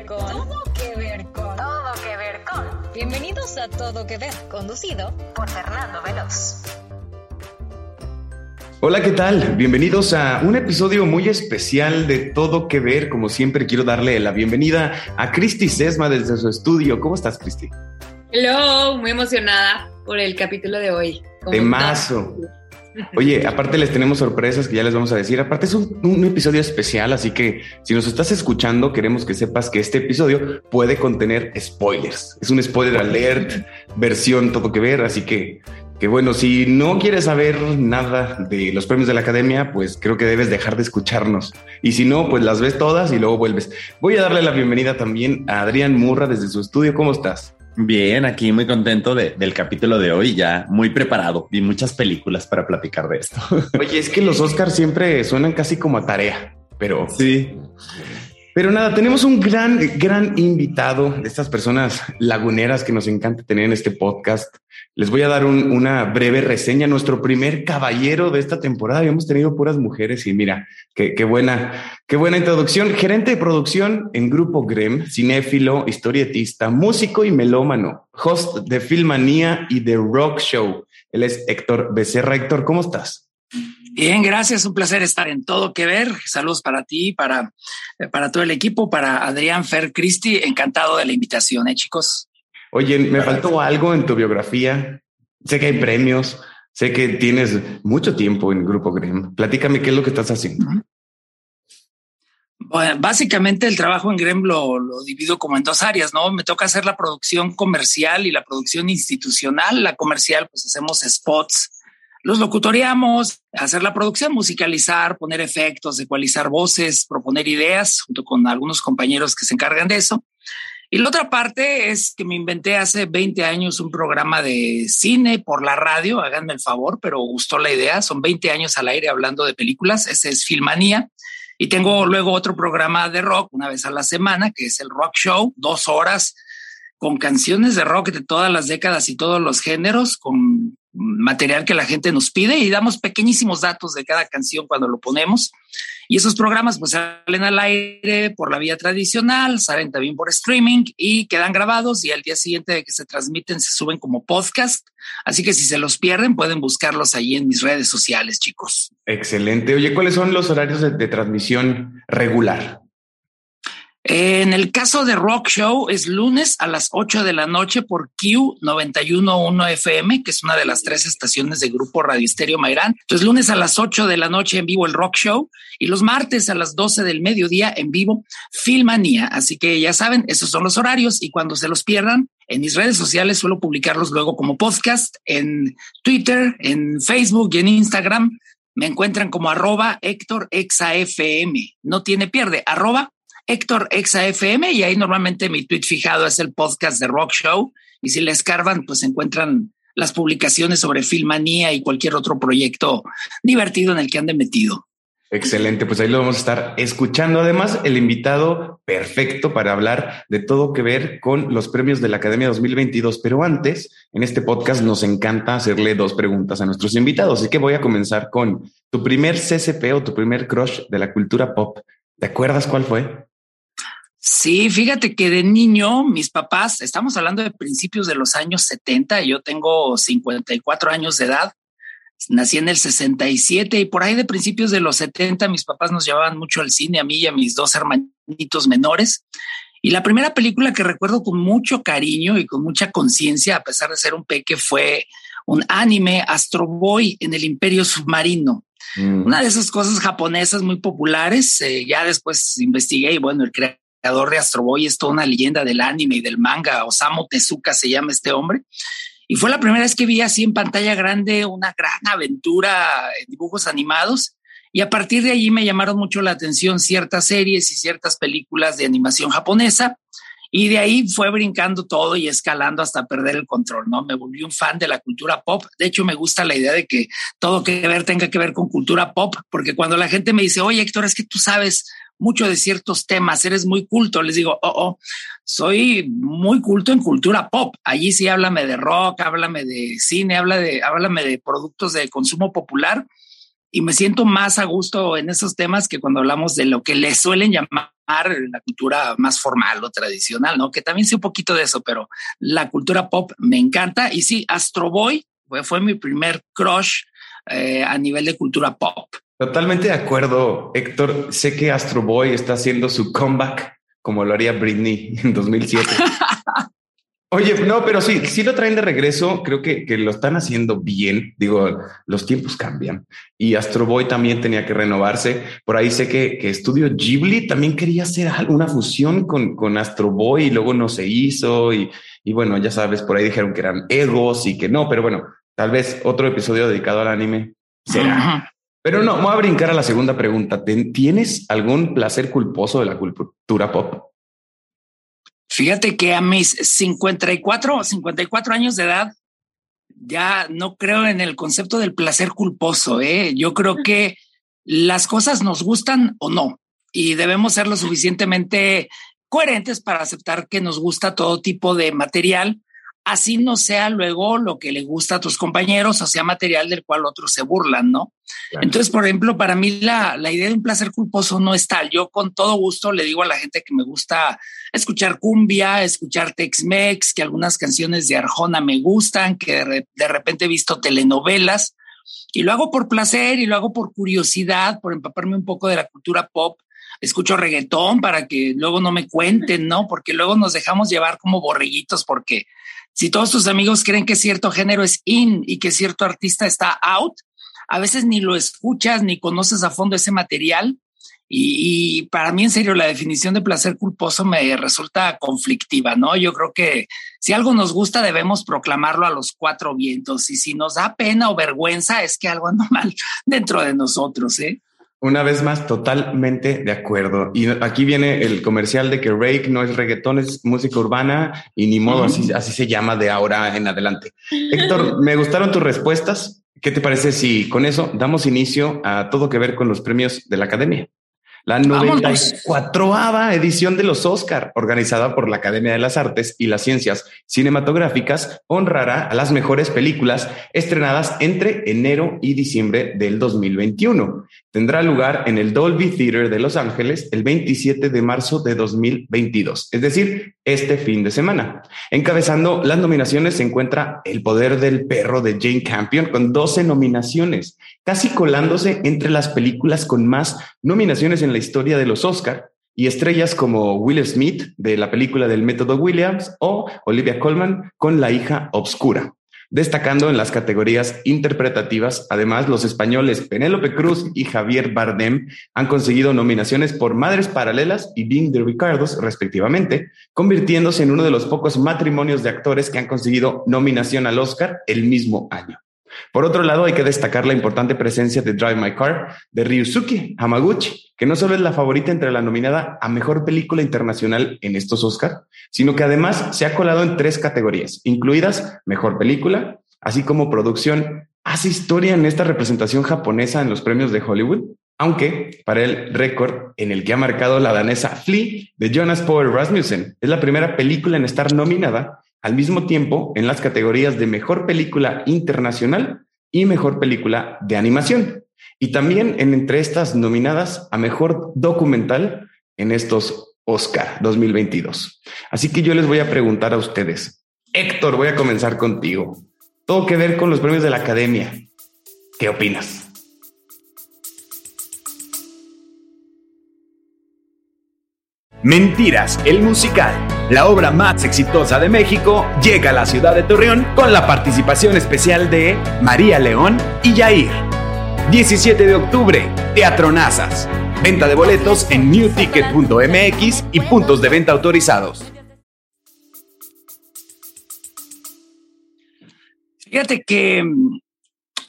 ver con. Todo que ver con. Todo que ver con. Bienvenidos a Todo que ver, conducido por Fernando Veloz. Hola, ¿qué tal? Bienvenidos a un episodio muy especial de Todo que ver. Como siempre, quiero darle la bienvenida a Cristi Sesma desde su estudio. ¿Cómo estás, Cristi? Hello, muy emocionada por el capítulo de hoy. De mazo. Oye, aparte les tenemos sorpresas que ya les vamos a decir. Aparte es un, episodio especial, así que si nos estás escuchando, queremos que sepas que este episodio puede contener spoilers. Es un spoiler alert, versión todo que ver, así que, que bueno, si no quieres saber nada de los premios de la academia, pues creo que debes dejar de escucharnos. Y si no, pues las ves todas y luego vuelves. Voy a darle la bienvenida también a Adrián Murra desde su estudio. ¿Cómo estás? Bien, aquí muy contento del capítulo de hoy, ya muy preparado y muchas películas para platicar de esto. Oye, es que los Oscars siempre suenan casi como a tarea, pero sí. Pero nada, tenemos un gran, gran invitado de estas personas laguneras que nos encanta tener en este podcast. Les voy a dar una breve reseña. Nuestro primer caballero de esta temporada. Habíamos tenido puras mujeres y mira, qué, qué buena, qué buena introducción. Gerente de producción en Grupo Grem, cinéfilo, historietista, músico y melómano, host de Filmanía y de Rock Show. Él es Héctor Becerra. Héctor, ¿cómo estás? Bien, gracias. Un placer estar en Todo Que Ver. Saludos para ti, para, para todo el equipo, para Adrián Fer Cristi. Encantado de la invitación, ¿eh, chicos? Oye, me faltó algo en tu biografía. Sé que hay premios, sé que tienes mucho tiempo en Grupo Grem. Platícame qué es lo que estás haciendo. Bueno, básicamente el trabajo en Grem lo, lo, divido como en dos áreas, ¿no? Me toca hacer la producción comercial y la producción institucional. La comercial, pues hacemos spots, los locutoriamos, hacer la producción, musicalizar, poner efectos, ecualizar voces, proponer ideas, junto con algunos compañeros que se encargan de eso. Y la otra parte es que me inventé hace 20 años un programa de cine por la radio, háganme el favor, pero gustó la idea. Son 20 años al aire hablando de películas, ese es Filmanía. Y tengo luego otro programa de rock una vez a la semana, que es el Rock Show, dos horas con canciones de rock de todas las décadas y todos los géneros, con material que la gente nos pide y damos pequeñísimos datos de cada canción cuando lo ponemos. Y esos programas pues salen al aire por la vía tradicional, salen también por streaming y quedan grabados y al día siguiente de que se transmiten se suben como podcast. Así que si se los pierden pueden buscarlos ahí en mis redes sociales, chicos. Excelente. Oye, ¿cuáles son los horarios de, de transmisión regular? En el caso de Rock Show es lunes a las 8 de la noche por Q911 FM, que es una de las tres estaciones de Grupo Radio Estéreo Mairán. Entonces, lunes a las 8 de la noche en vivo el Rock Show y los martes a las 12 del mediodía en vivo Filmanía. Así que ya saben, esos son los horarios y cuando se los pierdan, en mis redes sociales suelo publicarlos luego como podcast en Twitter, en Facebook y en Instagram. Me encuentran como arroba Héctor. No tiene pierde, arroba Héctor FM y ahí normalmente mi tweet fijado es el podcast de Rock Show y si le escarban pues encuentran las publicaciones sobre Filmanía y cualquier otro proyecto divertido en el que ande metido. Excelente, pues ahí lo vamos a estar escuchando. Además, el invitado perfecto para hablar de todo que ver con los premios de la Academia 2022. Pero antes, en este podcast nos encanta hacerle dos preguntas a nuestros invitados. Así que voy a comenzar con tu primer CCP o tu primer crush de la cultura pop. ¿Te acuerdas cuál fue? Sí, fíjate que de niño mis papás, estamos hablando de principios de los años 70, yo tengo 54 años de edad, nací en el 67 y por ahí de principios de los 70 mis papás nos llevaban mucho al cine, a mí y a mis dos hermanitos menores. Y la primera película que recuerdo con mucho cariño y con mucha conciencia, a pesar de ser un peque, fue un anime Astro Boy en el Imperio Submarino. Mm. Una de esas cosas japonesas muy populares. Eh, ya después investigué y bueno, el creador creador de Astro Boy, es toda una leyenda del anime y del manga. Osamu Tezuka se llama este hombre. Y fue la primera vez que vi así en pantalla grande una gran aventura en dibujos animados. Y a partir de allí me llamaron mucho la atención ciertas series y ciertas películas de animación japonesa. Y de ahí fue brincando todo y escalando hasta perder el control, ¿no? Me volví un fan de la cultura pop. De hecho, me gusta la idea de que todo que ver tenga que ver con cultura pop, porque cuando la gente me dice, oye, Héctor, es que tú sabes mucho de ciertos temas, eres muy culto. Les digo, oh, oh, soy muy culto en cultura pop. Allí sí háblame de rock, háblame de cine, habla de, háblame de productos de consumo popular y me siento más a gusto en esos temas que cuando hablamos de lo que le suelen llamar la cultura más formal o tradicional, ¿no? Que también sé un poquito de eso, pero la cultura pop me encanta. Y sí, Astro Boy fue, fue mi primer crush eh, a nivel de cultura pop. Totalmente de acuerdo, Héctor. Sé que Astro Boy está haciendo su comeback como lo haría Britney en 2007. Oye, no, pero sí, sí lo traen de regreso. Creo que, que, lo están haciendo bien. Digo, los tiempos cambian y Astro Boy también tenía que renovarse. Por ahí sé que, que Estudio Ghibli también quería hacer alguna fusión con, con Astro Boy y luego no se hizo. Y, y bueno, ya sabes, por ahí dijeron que eran egos y que no, pero bueno, tal vez otro episodio dedicado al anime será. Pero no, voy a brincar a la segunda pregunta. ¿Tienes algún placer culposo de la cultura pop? Fíjate que a mis 54, 54 años de edad, ya no creo en el concepto del placer culposo. ¿eh? Yo creo que las cosas nos gustan o no, y debemos ser lo suficientemente coherentes para aceptar que nos gusta todo tipo de material, así no sea luego lo que le gusta a tus compañeros o sea material del cual otros se burlan, ¿no? Claro. Entonces, por ejemplo, para mí la, la, idea de un placer culposo no es tal. Yo con todo gusto le digo a la gente que me gusta escuchar cumbia, escuchar Tex-Mex, que algunas canciones de Arjona me gustan, que de, de repente he visto telenovelas y lo hago por placer y lo hago por curiosidad, por empaparme un poco de la cultura pop escucho reggaetón para que luego no me cuenten, ¿no? Porque luego nos dejamos llevar como borreguitos porque si todos tus amigos creen que cierto género es in y que cierto artista está out, a veces ni lo escuchas ni conoces a fondo ese material. Y, para mí, en serio, la definición de placer culposo me resulta conflictiva, ¿no? Yo creo que si algo nos gusta, debemos proclamarlo a los cuatro vientos. Y si nos da pena o vergüenza, es que algo anda mal dentro de nosotros, ¿eh? Una vez más, totalmente de acuerdo. Y aquí viene el comercial de que Rake no es reggaetón, es música urbana y ni modo, así, así se llama de ahora en adelante. Héctor, me gustaron tus respuestas. ¿Qué te parece si con eso damos inicio a todo que ver con los premios de la academia? La 94 edición de los Oscar, organizada por la Academia de las Artes y las Ciencias Cinematográficas, honrará a las mejores películas estrenadas entre enero y diciembre del 2021. Tendrá lugar en el Dolby Theater de Los Ángeles el 27 de marzo de 2022, es decir, este fin de semana. Encabezando las nominaciones se encuentra El Poder del Perro de Jane Campion con 12 nominaciones, casi colándose entre las películas con más nominaciones en la historia de los Oscar y estrellas como Will Smith de la película del método Williams o Olivia Colman con La hija obscura. Destacando en las categorías interpretativas, además los españoles Penélope Cruz y Javier Bardem han conseguido nominaciones por Madres Paralelas y Being the Ricardos, respectivamente, convirtiéndose en uno de los pocos matrimonios de actores que han conseguido nominación al Oscar el mismo año. Por otro lado, hay que destacar la importante presencia de Drive My Car de Ryusuke Hamaguchi, que no solo es la favorita entre la nominada a mejor película internacional en estos Oscar, sino que además se ha colado en tres categorías, incluidas mejor película, así como producción. Hace historia en esta representación japonesa en los premios de Hollywood, aunque para el récord en el que ha marcado la danesa Flea de Jonas Power Rasmussen. Es la primera película en estar nominada al mismo tiempo en las categorías de mejor película internacional y mejor película de animación. Y también en entre estas nominadas a mejor documental en estos Oscar 2022. Así que yo les voy a preguntar a ustedes. Héctor, voy a comenzar contigo. Todo que ver con los premios de la academia. ¿Qué opinas? Mentiras, el musical, la obra más exitosa de México, llega a la ciudad de Torreón con la participación especial de María León y Yair. 17 de octubre, Teatro Nazas. Venta de boletos en newticket.mx y puntos de venta autorizados. Fíjate que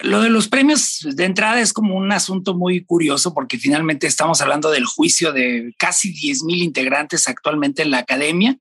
lo de los premios de entrada es como un asunto muy curioso porque finalmente estamos hablando del juicio de casi 10 mil integrantes actualmente en la academia.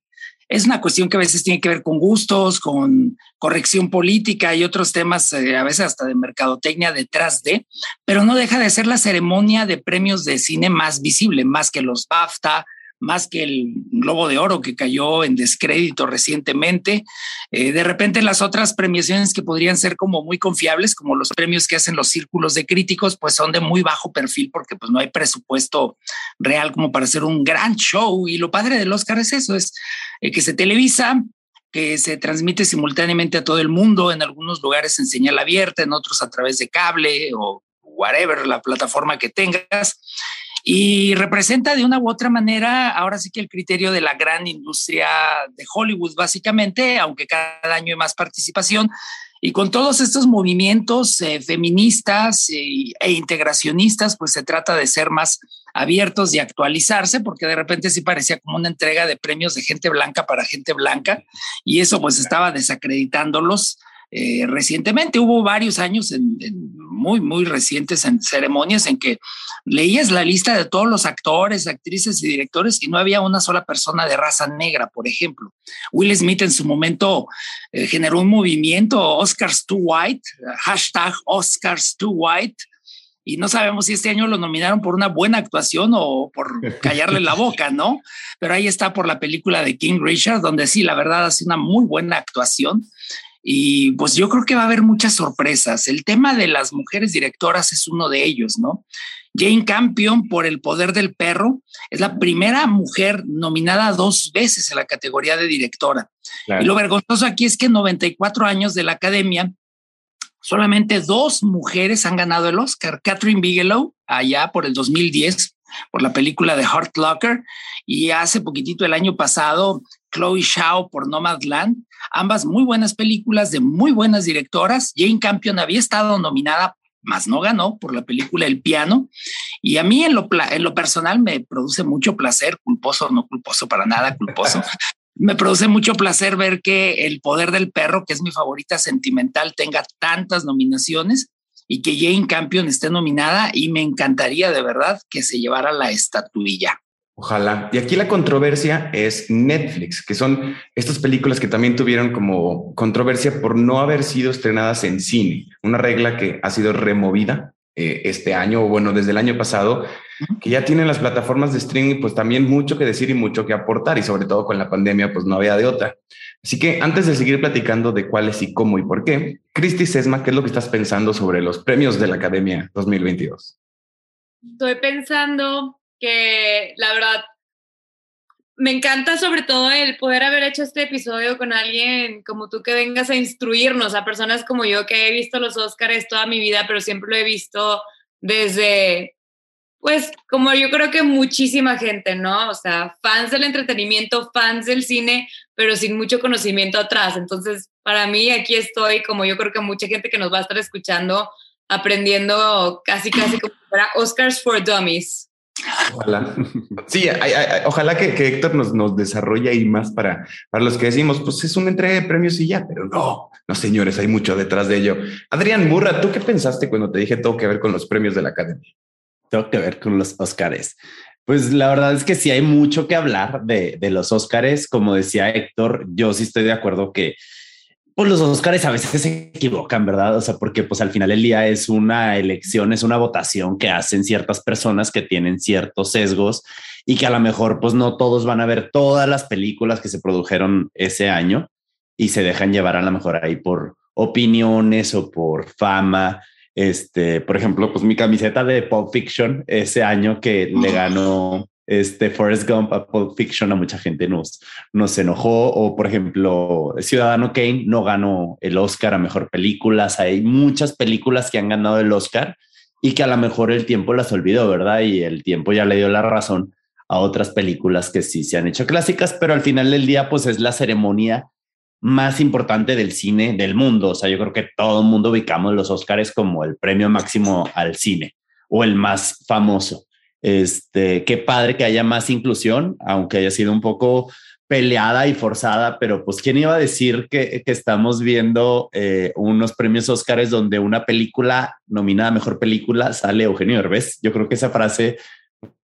Es una cuestión que a veces tiene que ver con gustos, con corrección política y otros temas, eh, a veces hasta de mercadotecnia detrás de, pero no deja de ser la ceremonia de premios de cine más visible, más que los BAFTA, más que el Globo de Oro que cayó en descrédito recientemente. Eh, de repente las otras premiaciones que podrían ser como muy confiables, como los premios que hacen los círculos de críticos, pues son de muy bajo perfil porque pues no hay presupuesto real como para hacer un gran show. Y lo padre del Oscar es eso, es eh, que se televisa, que se transmite simultáneamente a todo el mundo, en algunos lugares en señal abierta, en otros a través de cable o whatever, la plataforma que tengas y representa de una u otra manera, ahora sí que el criterio de la gran industria de Hollywood, básicamente, aunque cada año hay más participación. Y con todos estos movimientos eh, feministas e, e integracionistas, pues se trata de ser más abiertos y actualizarse, porque de repente sí parecía como una entrega de premios de gente blanca para gente blanca, y eso pues estaba desacreditándolos eh, recientemente. Hubo varios años en, muy, muy recientes en ceremonias en que leías la lista de todos los actores, actrices y directores y no había una sola persona de raza negra, por ejemplo. Will Smith en su momento eh, generó un movimiento, Oscars too white, hashtag Oscars too white, y no sabemos si este año lo nominaron por una buena actuación o por callarle la boca, ¿no? Pero ahí está por la película de King Richard, donde sí, la verdad, hace una muy buena actuación. Y pues yo creo que va a haber muchas sorpresas. El tema de las mujeres directoras es uno de ellos, ¿no? Jane Campion por El Poder del Perro es la primera mujer nominada dos veces en la categoría de directora. Y lo vergonzoso aquí es que en 94 años de la academia, solamente dos mujeres han ganado el Oscar. Catherine Bigelow, allá por el 2010, por la película de Heart Locker, y hace poquitito el año pasado, Chloe Shao por Nomadland, ambas muy buenas películas de muy buenas directoras. Jane Campion había estado nominada, más no ganó por la película El piano. Y a mí en lo, en lo personal me produce mucho placer, culposo, no culposo para nada, culposo. me produce mucho placer ver que El Poder del Perro, que es mi favorita sentimental, tenga tantas nominaciones y que Jane Campion esté nominada y me encantaría de verdad que se llevara la estatuilla. Ojalá. Y aquí la controversia es Netflix, que son estas películas que también tuvieron como controversia por no haber sido estrenadas en cine, una regla que ha sido removida eh, este año o bueno, desde el año pasado, que ya tienen las plataformas de streaming, pues también mucho que decir y mucho que aportar y sobre todo con la pandemia, pues no había de otra. Así que antes de seguir platicando de cuáles y cómo y por qué, Cristi Sesma, ¿qué es lo que estás pensando sobre los premios de la Academia 2022? Estoy pensando que la verdad me encanta sobre todo el poder haber hecho este episodio con alguien como tú que vengas a instruirnos, a personas como yo que he visto los Óscares toda mi vida, pero siempre lo he visto desde, pues como yo creo que muchísima gente, ¿no? O sea, fans del entretenimiento, fans del cine, pero sin mucho conocimiento atrás. Entonces, para mí aquí estoy, como yo creo que mucha gente que nos va a estar escuchando, aprendiendo casi, casi como para Oscars for Dummies. Ojalá. Sí, ojalá que, Héctor nos, desarrolle ahí más para, para los que decimos, pues es una entrega de premios y ya, pero no, no señores, hay mucho detrás de ello. Adrián Murra, ¿tú qué pensaste cuando te dije todo que ver con los premios de la Academia? Todo que ver con los Oscars. Pues la verdad es que sí hay mucho que hablar de, de los Oscars. Como decía Héctor, yo sí estoy de acuerdo que pues los Oscars a veces se equivocan, ¿verdad? O sea, porque pues al final del día es una elección, es una votación que hacen ciertas personas que tienen ciertos sesgos y que a lo mejor pues no todos van a ver todas las películas que se produjeron ese año y se dejan llevar a lo mejor ahí por opiniones o por fama. Este, por ejemplo, pues mi camiseta de Pulp Fiction ese año que le ganó este Forrest Gump a Pulp Fiction a mucha gente nos, nos enojó. O por ejemplo Ciudadano Kane no ganó el Oscar a mejor películas hay muchas películas que han ganado el Oscar y que a lo mejor el tiempo las olvidó verdad y el tiempo ya le dio la razón a otras películas que sí se han hecho clásicas pero al final del día pues es la ceremonia más importante del cine del mundo. O sea yo creo que todo el mundo ubicamos los Oscars como el premio máximo al cine o el más famoso este, qué padre que haya más inclusión, aunque haya sido un poco peleada y forzada, pero pues quién iba a decir que, que estamos viendo eh, unos premios Óscares donde una película nominada a mejor película sale Eugenio Derbez. Yo creo que esa frase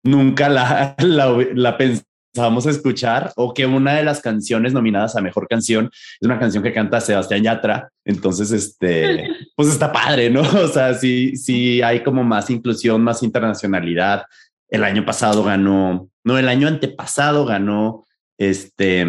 nunca la, la, la pensábamos escuchar o que una de las canciones nominadas a mejor canción es una canción que canta Sebastián Yatra. Entonces, este, pues está padre, ¿no? O sea, sí, sí hay como más inclusión, más internacionalidad, el año pasado ganó no, el año antepasado ganó este,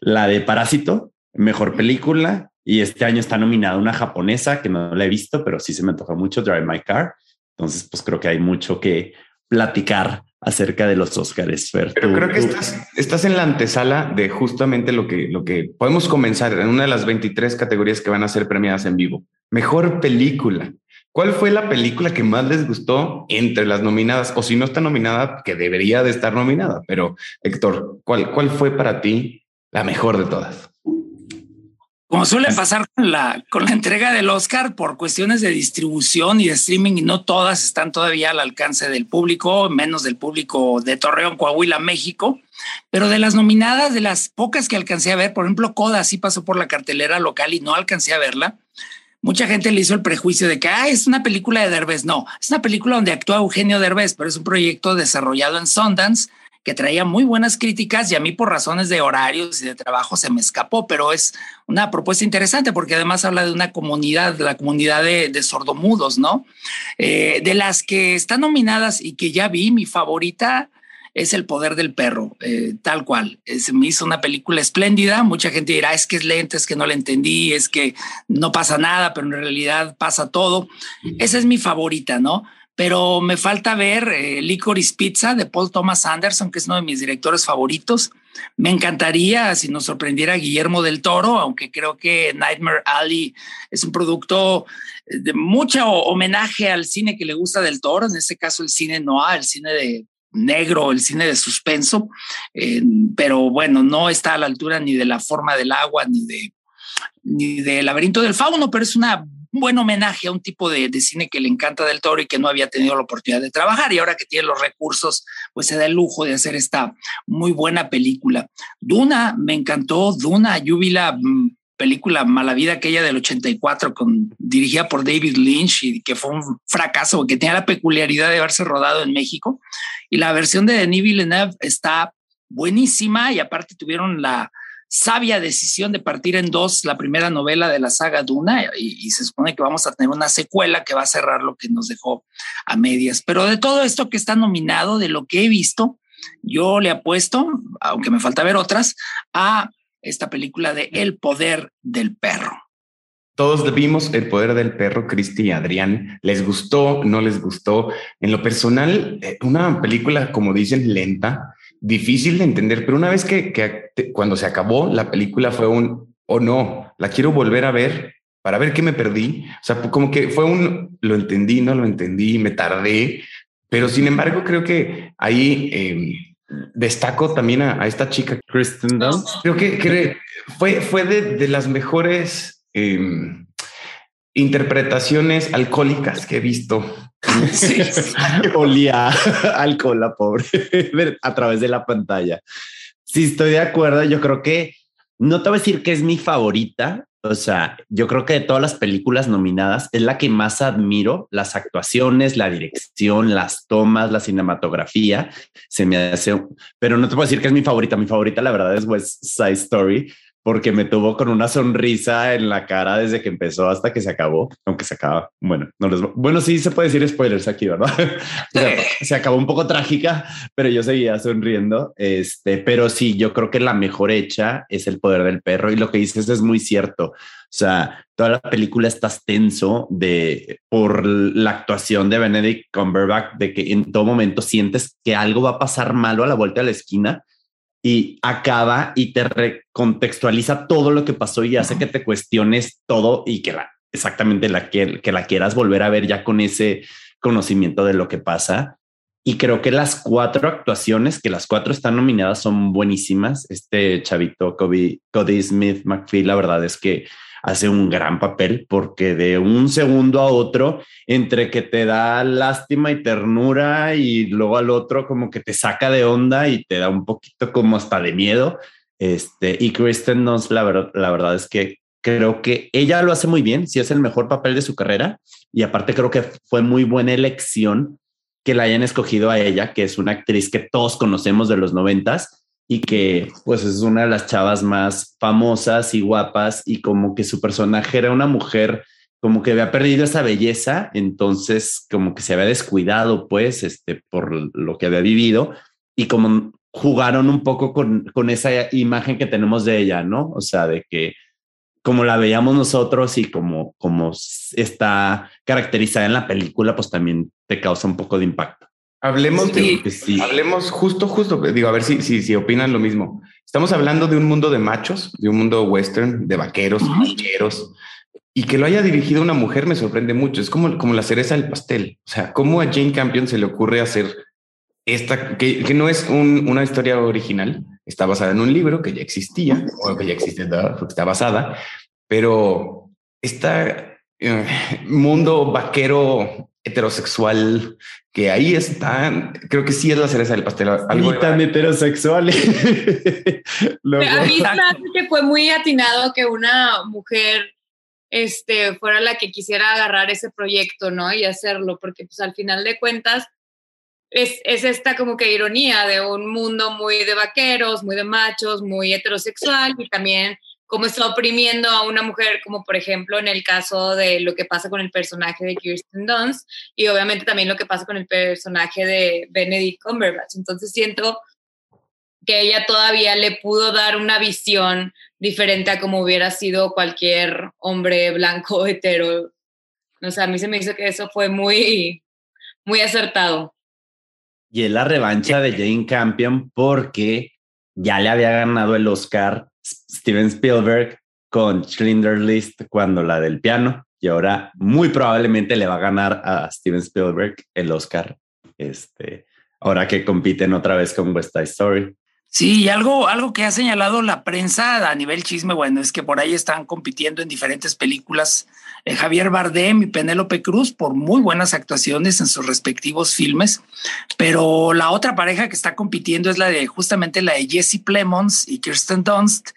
la de Parásito, mejor película, y este año está nominada una japonesa que no la he visto, pero sí se me antoja mucho, Drive My Car. Entonces, pues creo que hay mucho que platicar acerca de los Oscars. Pero creo que estás, estás, en la antesala de justamente lo que, lo que podemos comenzar en una de las 23 categorías que van a ser premiadas en vivo. Mejor película. ¿Cuál fue la película que más les gustó entre las nominadas? O si no está nominada, que debería de estar nominada. Pero Héctor, ¿cuál, cuál fue para ti la mejor de todas? Como suele pasar con la, con la entrega del Oscar por cuestiones de distribución y de streaming, y no todas están todavía al alcance del público, menos del público de Torreón, Coahuila, México. Pero de las nominadas, de las pocas que alcancé a ver, por ejemplo, Coda sí pasó por la cartelera local y no alcancé a verla. Mucha gente le hizo el prejuicio de que es una película de Derbez. No, es una película donde actúa Eugenio Derbez, pero es un proyecto desarrollado en Sundance que traía muy buenas críticas y a mí por razones de horarios y de trabajo se me escapó, pero es una propuesta interesante porque además habla de una comunidad, la comunidad de, sordomudos, ¿no? Eh, de las que están nominadas y que ya vi, mi favorita es El Poder del Perro, eh, tal cual. Se me hizo una película espléndida. Mucha gente dirá, es que es lenta, es que no la entendí, es que no pasa nada, pero en realidad pasa todo. Esa es mi favorita, ¿no? pero me falta ver eh, Licorice Pizza de Paul Thomas Anderson, que es uno de mis directores favoritos. Me encantaría si nos sorprendiera Guillermo del Toro, aunque creo que Nightmare Alley es un producto de mucho homenaje al cine que le gusta del Toro, en este caso el cine noir, el cine de negro, el cine de suspenso, eh, pero bueno, no está a la altura ni de la forma del agua, ni de ni del laberinto del fauno, pero es una un buen homenaje a un tipo de, cine que le encanta del toro y que no había tenido la oportunidad de trabajar y ahora que tiene los recursos, pues se da el lujo de hacer esta muy buena película. Duna, me encantó, Duna, yo vi la mm, película Mala Vida aquella del 84 con, dirigida por David Lynch y que fue un fracaso, que tenía la peculiaridad de haberse rodado en México y la versión de Denis Villeneuve está buenísima y aparte tuvieron la, sabia decisión de partir en dos la primera novela de la saga Duna y, se supone que vamos a tener una secuela que va a cerrar lo que nos dejó a medias. Pero de todo esto que está nominado, de lo que he visto, yo le apuesto, aunque me falta ver otras, a esta película de El poder del perro. Todos vimos El poder del perro, Cristi y Adrián. ¿Les gustó? ¿No les gustó? En lo personal, eh, una película, como dicen, lenta, difícil de entender, pero una vez que, cuando se acabó la película fue un, o oh, no, la quiero volver a ver para ver qué me perdí. O sea, como que fue un, lo entendí, no lo entendí, me tardé, pero sin embargo creo que ahí em, destaco también a, esta chica, Kristen Dunst. Creo que, fue, fue de, las mejores em, interpretaciones alcohólicas que he visto Sí, olía alcohol la pobre a través de la pantalla. Sí, estoy de acuerdo. Yo creo que no te voy a decir que es mi favorita. O sea, yo creo que de todas las películas nominadas es la que más admiro. Las actuaciones, la dirección, las tomas, la cinematografía. Se me hace, pero no te puedo decir que es mi favorita. Mi favorita, la verdad, es West Side Story porque me tuvo con una sonrisa en la cara desde que empezó hasta que se acabó, aunque se acaba. Bueno, no les, bueno, sí se puede decir spoilers aquí, ¿verdad? se acabó un poco trágica, pero yo seguía sonriendo. Este, pero sí, yo creo que la mejor hecha es el poder del perro y lo que dices es muy cierto. O sea, toda la película está tenso de por la actuación de Benedict Cumberbatch, de que en todo momento sientes que algo va a pasar malo a la vuelta de la esquina y acaba y te recontextualiza todo lo que pasó y hace que te cuestiones todo y que la exactamente la que, que la quieras volver a ver ya con ese conocimiento de lo que pasa. Y creo que las cuatro actuaciones, que las cuatro están nominadas, son buenísimas. Este chavito, Cody, Cody Smith McPhee, la verdad es que hace un gran papel porque de un segundo a otro, entre que te da lástima y ternura y luego al otro como que te saca de onda y te da un poquito como hasta de miedo. Este, y Kristen Dunst, la, verdad, la verdad es que creo que ella lo hace muy bien, si es el mejor papel de su carrera y aparte creo que fue muy buena elección que la hayan escogido a ella, que es una actriz que todos conocemos de los noventas y que pues es una de las chavas más famosas y guapas y como que su personaje era una mujer como que había perdido esa belleza, entonces como que se había descuidado pues este por lo que había vivido y como jugaron un poco con, con esa imagen que tenemos de ella, ¿no? O sea, de que como la veíamos nosotros y como, como está caracterizada en la película, pues también te causa un poco de impacto. Hablemos, de, hablemos justo, justo, digo, a ver si, si, si opinan lo mismo. Estamos hablando de un mundo de machos, de un mundo western, de vaqueros, vaqueros, y que lo haya dirigido una mujer me sorprende mucho. Es como, como la cereza del pastel. O sea, ¿cómo a Jane Campion se le ocurre hacer esta, que, que no es un, una historia original, está basada en un libro que ya existía, o que ya existe, está basada, pero este mundo vaquero heterosexual que ahí está, creo que sí es la cereza del pastel. Algo tan heterosexual. a mí me que fue muy atinado que una mujer este, fuera la que quisiera agarrar ese proyecto, ¿no? Y hacerlo, porque pues al final de cuentas es, es, esta como que ironía de un mundo muy de vaqueros, muy de machos, muy heterosexual y también como está oprimiendo a una mujer, como por ejemplo en el caso de lo que pasa con el personaje de Kirsten Dunst y obviamente también lo que pasa con el personaje de Benedict Cumberbatch. Entonces siento que ella todavía le pudo dar una visión diferente a como hubiera sido cualquier hombre blanco hetero. O sea, a mí se me hizo que eso fue muy, muy acertado. Y es la revancha de Jane Campion porque ya le había ganado el Oscar Steven Spielberg con Schindler's List cuando la del piano y ahora muy probablemente le va a ganar a Steven Spielberg el Oscar. Este, ahora que compiten otra vez con West Side Story. Sí, y algo, algo que ha señalado la prensa a nivel chisme, bueno, es que por ahí están compitiendo en diferentes películas eh, Javier Bardem y Penélope Cruz por muy buenas actuaciones en sus respectivos filmes, pero la otra pareja que está compitiendo es la de justamente la de Jesse Plemons y Kirsten Dunst,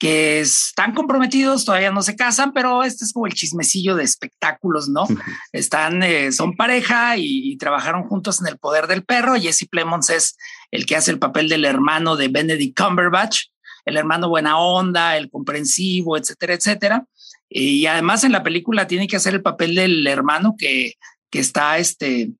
que están comprometidos, todavía no se casan, pero este es como el chismecillo de espectáculos, ¿no? Están, eh, son pareja y, trabajaron juntos en El Poder del Perro. Jesse Plemons es el que hace el papel del hermano de Benedict Cumberbatch, el hermano buena onda, el comprensivo, etcétera, etcétera. Y además en la película tiene que hacer el papel del hermano que, que está, este,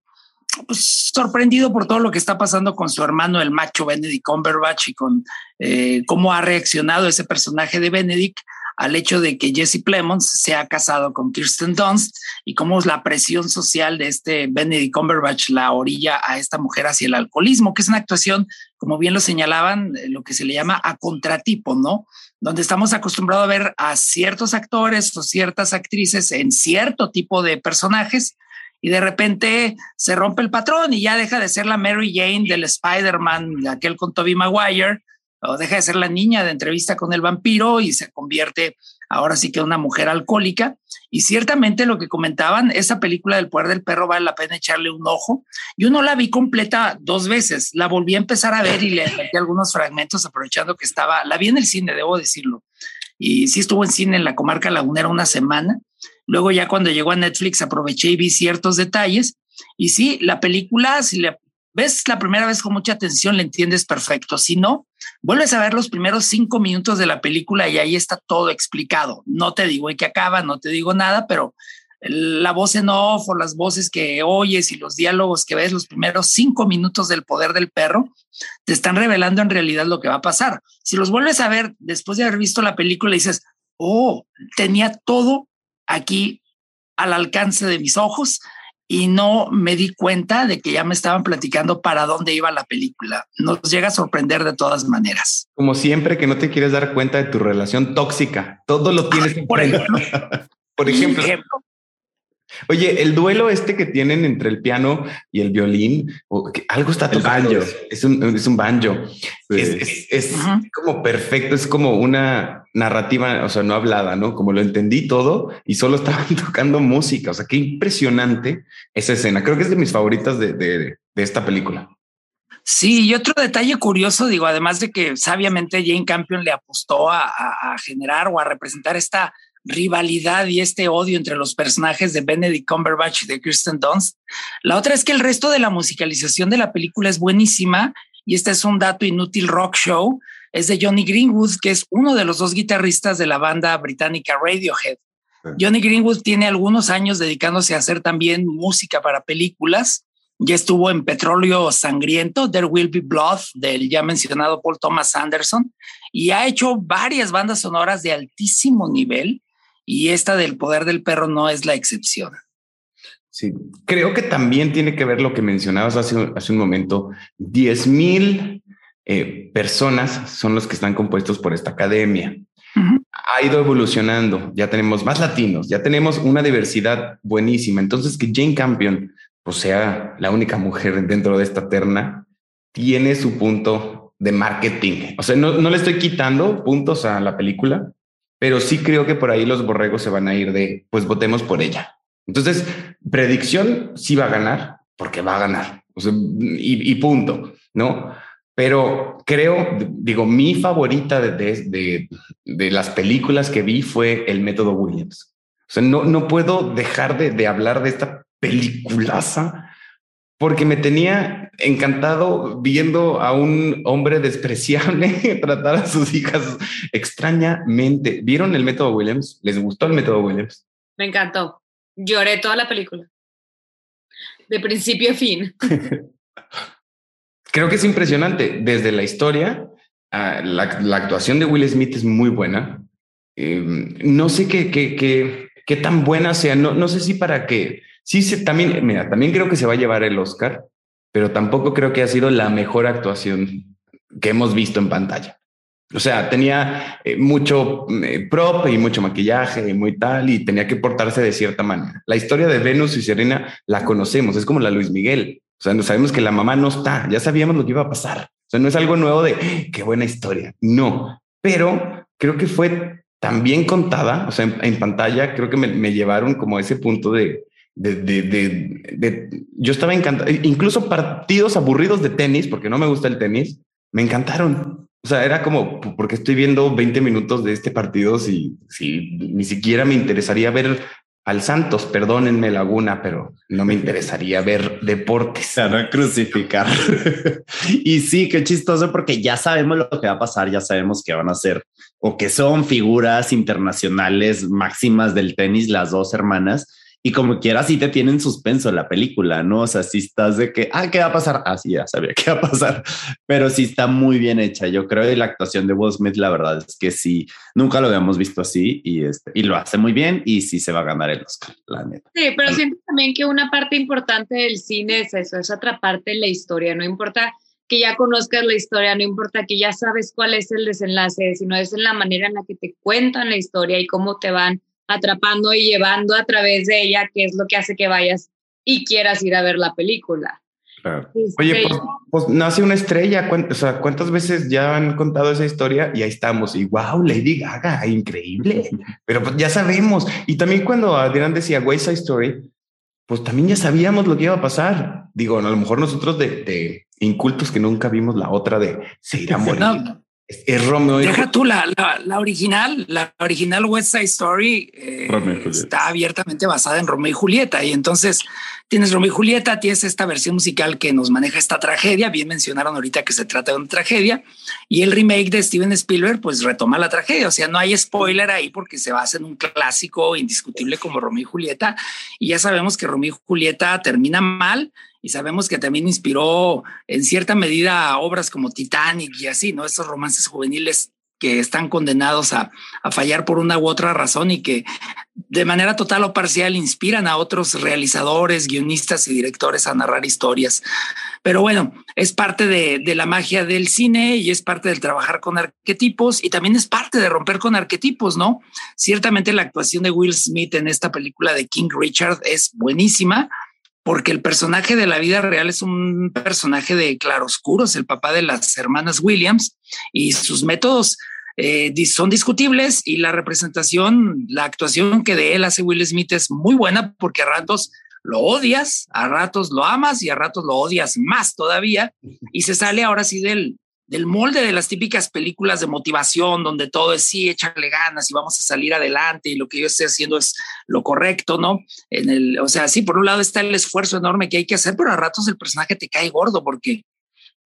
pues, sorprendido por todo lo que está pasando con su hermano, el macho Benedict Cumberbatch, y con eh, cómo ha reaccionado ese personaje de Benedict al hecho de que Jesse Plemons se ha casado con Kirsten Dunst y cómo la presión social de este Benedict Cumberbatch la orilla a esta mujer hacia el alcoholismo, que es una actuación, como bien lo señalaban, eh, lo que se le llama a contratipo, ¿no? Donde estamos acostumbrados a ver a ciertos actores o ciertas actrices en cierto tipo de personajes y de repente se rompe el patrón y ya deja de ser la Mary Jane del Spider-Man, aquel con Tobey Maguire, o deja de ser la niña de entrevista con el vampiro y se convierte ahora sí que una mujer alcohólica. Y ciertamente lo que comentaban, esa película del poder del perro vale la pena echarle un ojo. Yo no la vi completa dos veces, la volví a empezar a ver y le metí algunos fragmentos aprovechando que estaba, la vi en el cine, debo decirlo. Y sí estuvo en cine en la comarca lagunera una semana Luego ya cuando llegó a Netflix aproveché y vi ciertos detalles. Y sí, la película, si la ves la primera vez con mucha atención, le entiendes perfecto. Si no, vuelves a ver los primeros cinco minutos de la película y ahí está todo explicado. No te digo en qué acaba, no te digo nada, pero la voz en off o las voces que oyes y los diálogos que ves los primeros cinco minutos del poder del perro te están revelando en realidad lo que va a pasar. Si los vuelves a ver después de haber visto la película, dices, oh, tenía todo aquí al alcance de mis ojos y no me di cuenta de que ya me estaban platicando para dónde iba la película. Nos llega a sorprender de todas maneras. Como siempre que no te quieres dar cuenta de tu relación tóxica, todo lo tienes. por ejemplo, por ejemplo, Oye, el duelo este que tienen entre el piano y el violín, o que algo está tocando. Es un, es un banjo. Es, como perfecto, es como una narrativa, o sea, no hablada, ¿no? Como lo entendí todo y solo estaban tocando música. O sea, qué impresionante esa escena. Creo que es de mis favoritas de, de, esta película. Sí, y otro detalle curioso, digo, además de que sabiamente Jane Campion le apostó a, a generar o a representar esta rivalidad y este odio entre los personajes de Benedict Cumberbatch y de Kirsten Dunst. La otra es que el resto de la musicalización de la película es buenísima y este es un dato inútil rock show. Es de Johnny Greenwood, que es uno de los dos guitarristas de la banda británica Radiohead. Johnny Greenwood tiene algunos años dedicándose a hacer también música para películas ya estuvo en Petróleo Sangriento, There Will Be Blood, del ya mencionado Paul Thomas Anderson, y ha hecho varias bandas sonoras de altísimo nivel, y esta del Poder del Perro no es la excepción. Sí, creo que también tiene que ver lo que mencionabas hace, hace un momento. 10 mil eh, personas son los que están compuestos por esta academia. Ha ido evolucionando, ya tenemos más latinos, ya tenemos una diversidad buenísima. Entonces, que Jane Campion pues, sea la única mujer dentro de esta terna, tiene su punto de marketing. O sea, no, no le estoy quitando puntos a la película, pero sí creo que por ahí los borregos se van a ir de, pues votemos por ella. Entonces, predicción sí va a ganar, porque va a ganar. y, punto, ¿no? Pero creo, digo, mi favorita de, de, las películas que vi fue El Método Williams. O sea, no, no puedo dejar de, de hablar de esta peliculaza porque me tenía encantado viendo a un hombre despreciable tratar a sus hijas extrañamente. ¿Vieron el método Williams? ¿Les gustó el método Williams? Me encantó. Lloré toda la película. De principio a fin. Creo que es impresionante. Desde la historia, ah, la, actuación de Will Smith es muy buena. Em, no sé qué, qué, qué, qué, tan buena sea. No, no sé si para qué. Sí, se, también, mira, también creo que se va a llevar el Oscar, pero tampoco creo que ha sido la mejor actuación que hemos visto en pantalla. O sea, tenía eh, mucho eh, prop y mucho maquillaje y muy tal, y tenía que portarse de cierta manera. La historia de Venus y Serena la conocemos, es como la Luis Miguel. O sea, no sabemos que la mamá no está, ya sabíamos lo que iba a pasar. O sea, no es algo nuevo de ¡Ah, qué buena historia. No, pero creo que fue tan bien contada. O sea, en, pantalla creo que me, llevaron como a ese punto de, de, de, de, yo estaba encantado. Incluso partidos aburridos de tenis, porque no me gusta el tenis, me encantaron. O sea, era como, porque estoy viendo 20 minutos de este partido si, si ni siquiera me interesaría ver al Santos, perdónenme Laguna, pero no me interesaría ver deportes. Se van a crucificar. y sí, qué chistoso porque ya sabemos lo que va a pasar, ya sabemos que van a ser o que son figuras internacionales máximas del tenis, las dos hermanas y como quiera, sí te tiene en suspenso la película, ¿no? O sea, si estás de que, ah, ¿qué va a pasar? Ah, sí, ya sabía qué va a pasar, pero sí está muy bien hecha. Yo creo que la actuación de Will Smith, la verdad es que sí, nunca lo habíamos visto así y, este, y lo hace muy bien y sí se va a ganar el Oscar, la neta. Sí, pero siento también que una parte importante del cine es eso, es atraparte en la historia, no importa que ya conozcas la historia, no importa que ya sabes cuál es el desenlace, sino es en la manera en la que te cuentan la historia y cómo te van atrapando y llevando a través de ella, que es lo que hace que vayas y quieras ir a ver la película. Oye, pues, pues, nace una estrella. o sea, ¿cuántas veces ya han contado esa historia y ahí estamos? Y wow, Lady Gaga, increíble. Pero pues ya sabemos. Y también cuando Adrián decía West Side Story, pues también ya sabíamos lo que iba a pasar. Digo, a lo mejor nosotros de, incultos que nunca vimos la otra de se irá a morir. Es Romeo. Deja tú la, la, original, la original West Side Story eh, está abiertamente basada en Romeo y Julieta. Y entonces tienes Romeo y Julieta, tienes esta versión musical que nos maneja esta tragedia. Bien mencionaron ahorita que se trata de una tragedia y el remake de Steven Spielberg, pues retoma la tragedia. O sea, no hay spoiler ahí porque se basa en un clásico indiscutible como Romeo y Julieta. Y ya sabemos que Romeo y Julieta termina mal y sabemos que también inspiró en cierta medida obras como Titanic y así, ¿no? Estos romances juveniles que están condenados a, fallar por una u otra razón y que de manera total o parcial inspiran a otros realizadores, guionistas y directores a narrar historias. Pero bueno, es parte de, de, la magia del cine y es parte del trabajar con arquetipos y también es parte de romper con arquetipos, ¿no? Ciertamente la actuación de Will Smith en esta película de King Richard es buenísima porque el personaje de la vida real es un personaje de claroscuros, el papá de las hermanas Williams, y sus métodos eh, son discutibles y la representación, la actuación que de él hace Will Smith es muy buena porque a ratos lo odias, a ratos lo amas y a ratos lo odias más todavía y se sale ahora sí del, del molde de las típicas películas de motivación, donde todo es sí, échale ganas y vamos a salir adelante y lo que yo estoy haciendo es lo correcto, ¿no? En el, o sea, sí, por un lado está el esfuerzo enorme que hay que hacer, pero a ratos el personaje te cae gordo porque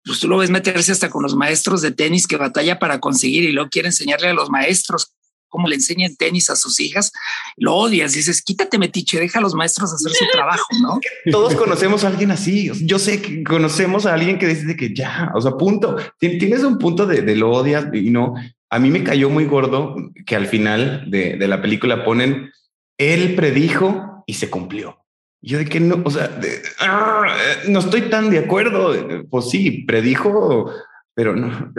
pues tú lo ves meterse hasta con los maestros de tenis que batalla para conseguir y luego quiere enseñarle a los maestros cómo le enseñan tenis a sus hijas, lo odias, dices, quítate metiche, deja a los maestros hacer su trabajo, ¿no? Todos conocemos a alguien así. Yo sé que conocemos a alguien que dice que ya, o sea, punto. Tienes un punto de, de lo odias y no. A mí me cayó muy gordo que al final de, la película ponen, él predijo y se cumplió. Yo de que no, o sea, ah, no estoy tan de acuerdo. Pues sí, predijo pero no,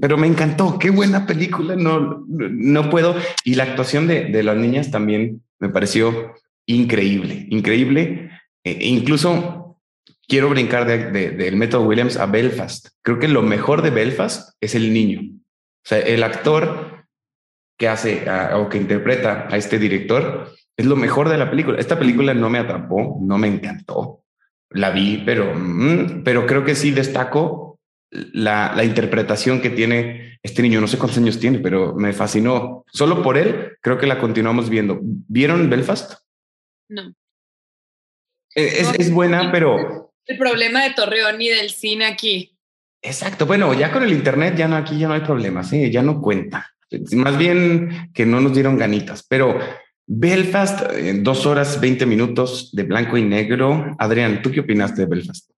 pero me encantó. Qué buena película. No, no puedo. Y la actuación de, de las niñas también me pareció increíble, increíble. E incluso quiero brincar del de, de, método Williams a Belfast. Creo que lo mejor de Belfast es el niño. O sea, el actor que hace o que interpreta a este director es lo mejor de la película. Esta película no me atrapó, no me encantó. La vi, pero, mm, pero creo que sí destaco la, la, interpretación que tiene este niño. No sé cuántos años tiene, pero me fascinó. Solo por él, creo que la continuamos viendo. ¿Vieron Belfast? No. Es, no, es buena, pero... El problema de Torreón y del cine aquí. Exacto. Bueno, ya con el Internet, ya no, aquí ya no hay problemas, ¿eh? ya no cuenta. Más bien que no nos dieron ganitas, pero Belfast, en dos horas, 20 minutos de blanco y negro. Adrián, ¿tú qué opinaste de Belfast?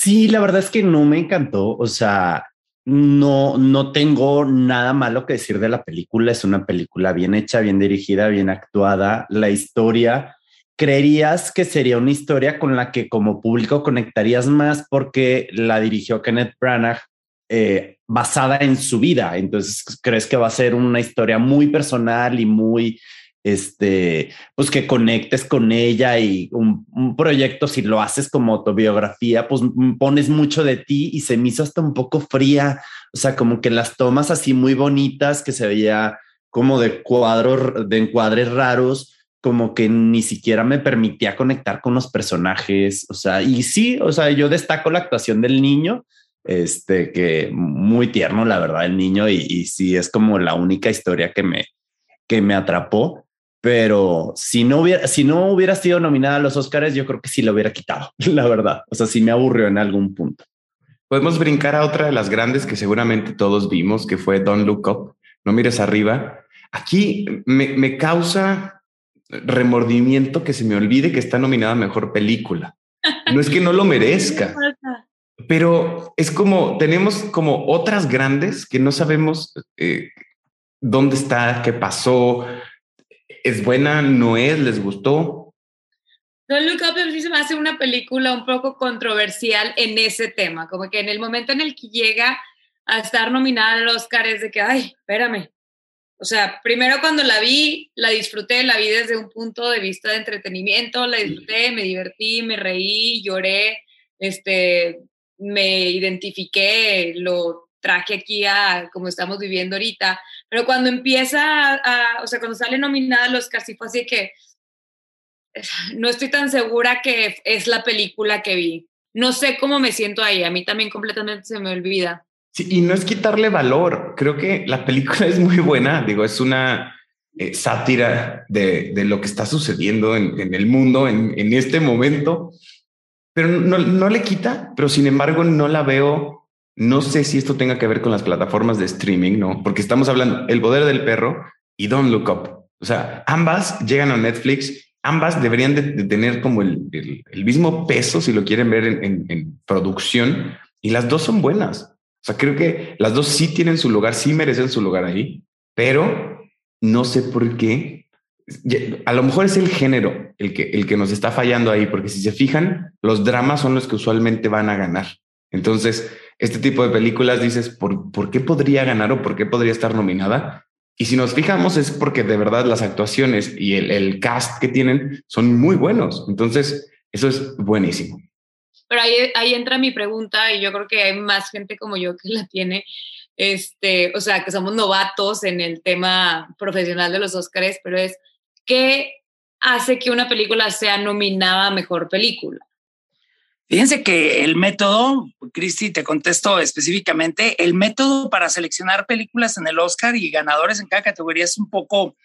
Sí, la verdad es que no me encantó. O sea, no, no tengo nada malo que decir de la película. Es una película bien hecha, bien dirigida, bien actuada. La historia, creerías que sería una historia con la que como público conectarías más porque la dirigió Kenneth Branagh eh, basada en su vida. Entonces, crees que va a ser una historia muy personal y muy este, pues que conectes con ella y un, proyecto, si lo haces como autobiografía, pues pones mucho de ti y se me hizo hasta un poco fría, o sea, como que las tomas así muy bonitas que se veía como de cuadros, de encuadres raros, como que ni siquiera me permitía conectar con los personajes, o sea, y sí, o sea, yo destaco la actuación del niño, este, que muy tierno, la verdad, el niño, y, y sí, es como la única historia que me, que me atrapó pero si no hubiera, si no hubiera sido nominada a los Oscars, yo creo que sí lo hubiera quitado, la verdad. O sea, sí me aburrió en algún punto. Podemos brincar a otra de las grandes que seguramente todos vimos, que fue Don't Look Up. No mires arriba. Aquí me, me causa remordimiento que se me olvide que está nominada a mejor película. No es que no lo merezca, pero es como tenemos como otras grandes que no sabemos eh, dónde está, qué pasó, ¿Es buena? ¿No es? ¿Les gustó? Don't Look Up sí se me hace una película un poco controversial en ese tema, como que en el momento en el que llega a estar nominada al Oscar es de que, ay, espérame. O sea, primero cuando la vi, la disfruté, la vi desde un punto de vista de entretenimiento, la disfruté, me divertí, me reí, lloré, este, me identifiqué, lo traje aquí a como estamos viviendo ahorita, pero cuando empieza, a, o sea, cuando sale nominada los casi fue así que no estoy tan segura que es la película que vi. No sé cómo me siento ahí, a mí también completamente se me olvida. Sí, y no es quitarle valor, creo que la película es muy buena, digo, es una eh, sátira de, lo que está sucediendo en, el mundo en, este momento, pero no le quita, pero sin embargo no la veo no sé si esto tenga que ver con las plataformas de streaming, ¿no? Porque estamos hablando El Poder del Perro y Don't Look Up. O sea, ambas llegan a Netflix, ambas deberían de, tener como el, el, el, mismo peso si lo quieren ver en, en, en, producción y las dos son buenas. O sea, creo que las dos sí tienen su lugar, sí merecen su lugar ahí, pero no sé por qué. A lo mejor es el género el que, el que nos está fallando ahí, porque si se fijan, los dramas son los que usualmente van a ganar. Entonces, este tipo de películas dices, ¿por, ¿por qué podría ganar o por qué podría estar nominada? Y si nos fijamos es porque de verdad las actuaciones y el, cast que tienen son muy buenos. Entonces, eso es buenísimo. Pero ahí, ahí entra mi pregunta y yo creo que hay más gente como yo que la tiene. Este, o sea, que somos novatos en el tema profesional de los Oscars, pero es ¿qué hace que una película sea nominada a mejor película? Fíjense que el método, Cristi, te contesto específicamente, el método para seleccionar películas en el Oscar y ganadores en cada categoría es un poco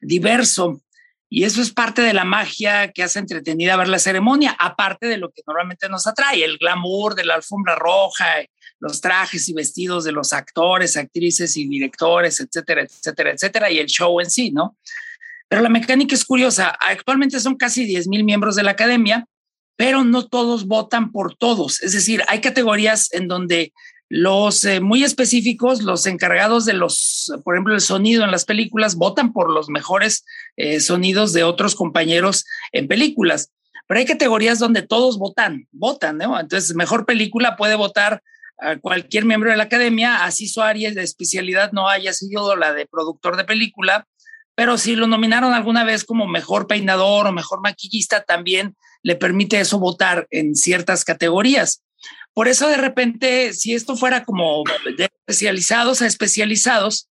diverso. Y eso es parte de la magia que hace entretenida ver la ceremonia, aparte de lo que normalmente nos atrae, el glamour de la alfombra roja, los trajes y vestidos de los actores, actrices y directores, etcétera, etcétera, etcétera, y el show en sí, ¿no? Pero la mecánica es curiosa. Actualmente son casi 10 mil miembros de la academia, pero no todos votan por todos. Es decir, hay categorías en donde los eh, muy específicos, los encargados de los, por ejemplo, el sonido en las películas, votan por los mejores eh, sonidos de otros compañeros en películas. Pero hay categorías donde todos votan, votan, ¿no? Entonces, mejor película puede votar a cualquier miembro de la academia, así su área de especialidad no haya sido la de productor de película, pero si lo nominaron alguna vez como mejor peinador o mejor maquillista, también le permite eso votar en ciertas categorías. Por eso de repente, si esto fuera como de especializados a especializados,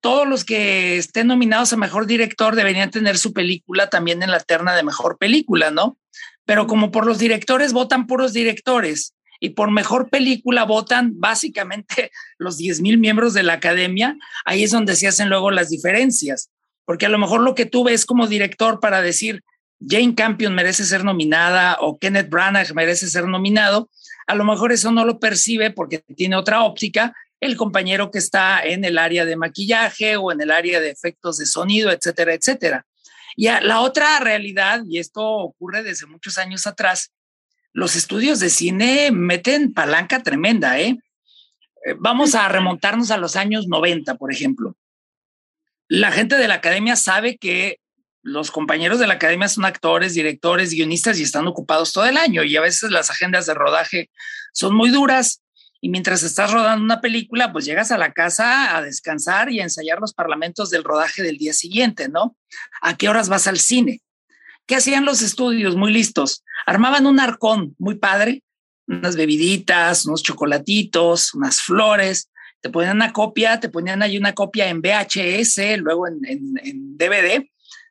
todos los que estén nominados a mejor director deberían tener su película también en la terna de mejor película, ¿no? Pero como por los directores votan puros directores y por mejor película votan básicamente los 10 mil miembros de la academia, ahí es donde se hacen luego las diferencias. Porque a lo mejor lo que tú ves como director para decir Jane Campion merece ser nominada o Kenneth Branagh merece ser nominado, a lo mejor eso no lo percibe porque tiene otra óptica el compañero que está en el área de maquillaje o en el área de efectos de sonido, etcétera, etcétera. Y la otra realidad, y esto ocurre desde muchos años atrás, los estudios de cine meten palanca tremenda, ¿eh? eh vamos a remontarnos a los años 90, por ejemplo. La gente de la academia sabe que los compañeros de la academia son actores, directores, guionistas y están ocupados todo el año y a veces las agendas de rodaje son muy duras y mientras estás rodando una película, pues llegas a la casa a descansar y a ensayar los parlamentos del rodaje del día siguiente, ¿no? ¿A qué horas vas al cine? ¿Qué hacían los estudios? Muy listos. Armaban un arcón muy padre, unas bebiditas, unos chocolatitos, unas flores, te ponían una copia, te ponían ahí una copia en VHS, luego en, en DVD,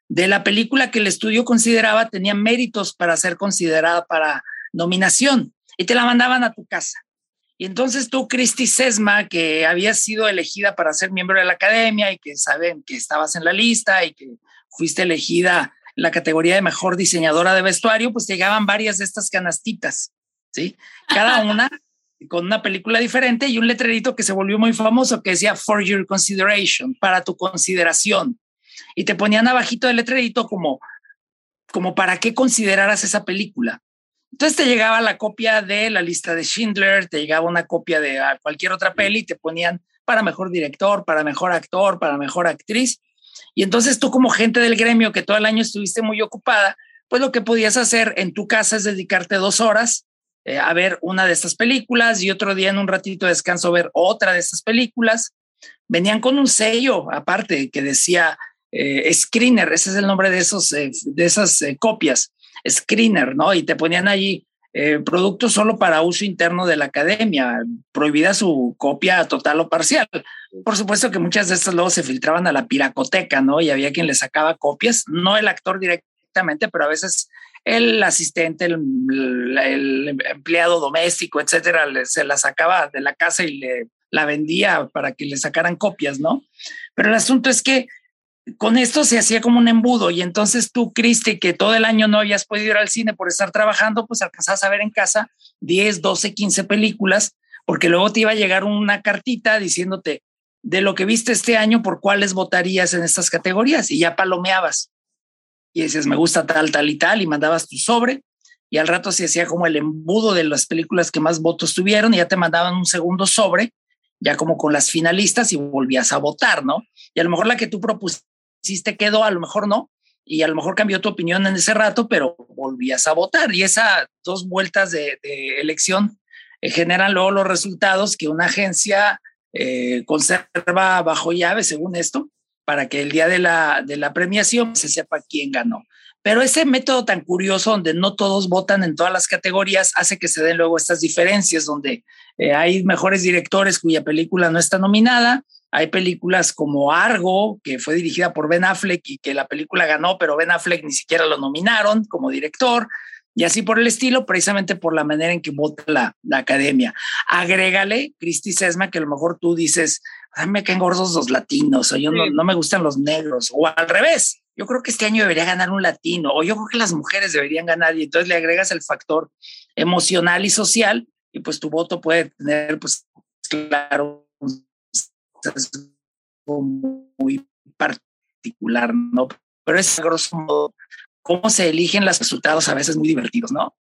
de la película que el estudio consideraba tenía méritos para ser considerada para nominación y te la mandaban a tu casa. Y entonces tú, Cristi Sesma, que habías sido elegida para ser miembro de la academia y que saben que estabas en la lista y que fuiste elegida en la categoría de mejor diseñadora de vestuario, pues llegaban varias de estas canastitas, ¿sí? Cada una con una película diferente y un letrerito que se volvió muy famoso que decía For Your Consideration, para tu consideración y te ponían abajito del letrerito como, como para qué consideraras esa película. Entonces te llegaba la copia de la lista de Schindler, te llegaba una copia de cualquier otra peli y te ponían para mejor director, para mejor actor, para mejor actriz. Y entonces tú como gente del gremio que todo el año estuviste muy ocupada, pues lo que podías hacer en tu casa es dedicarte dos horas eh, a ver una de estas películas y otro día en un ratito de descanso ver otra de estas películas. Venían con un sello aparte que decía eh, screener, ese es el nombre de, esos, eh, de esas eh, copias, screener, ¿no? Y te ponían allí productos solo para uso interno de la academia, prohibida su copia total o parcial. Por supuesto que muchas de estas luego se filtraban a la piracoteca, ¿no? Y había quien le sacaba copias, no el actor directamente, pero a veces el asistente, el, el empleado doméstico, etcétera, se la sacaba de la casa y le la vendía para que le sacaran copias, ¿no? Pero el asunto es que con esto se hacía como un embudo y entonces tú, Cristi, que todo el año no habías podido ir al cine por estar trabajando, pues alcanzabas a ver en casa 10, 12, 15 películas, porque luego te iba a llegar una cartita diciéndote de lo que viste este año, por cuáles votarías en estas categorías y ya palomeabas. Y decías, me gusta tal, tal y tal, y mandabas tu sobre y al rato se hacía como el embudo de las películas que más votos tuvieron y ya te mandaban un segundo sobre, ya como con las finalistas y volvías a votar, ¿no? Y a lo mejor la que tú propusiste te quedó, a lo mejor no, y a lo mejor cambió tu opinión en ese rato, pero volvías a votar. Y esas dos vueltas de, elección eh, generan luego los resultados que una agencia eh, conserva bajo llave, según esto, para que el día de la, de la premiación se sepa quién ganó. Pero ese método tan curioso donde no todos votan en todas las categorías hace que se den luego estas diferencias donde eh, hay mejores directores cuya película no está nominada, hay películas como Argo, que fue dirigida por Ben Affleck y que la película ganó, pero Ben Affleck ni siquiera lo nominaron como director, y así por el estilo, precisamente por la manera en que vota la, academia. Agrégale, Cristi Sesma, que a lo mejor tú dices, a mí me caen gordos los latinos, o yo no, no me gustan los negros, o al revés. Yo creo que este año debería ganar un latino, o yo creo que las mujeres deberían ganar, y entonces le agregas el factor emocional y social, y pues tu voto puede tener, pues claro, muy particular, ¿no? Pero es grosso modo cómo se eligen los resultados a veces muy divertidos, ¿no?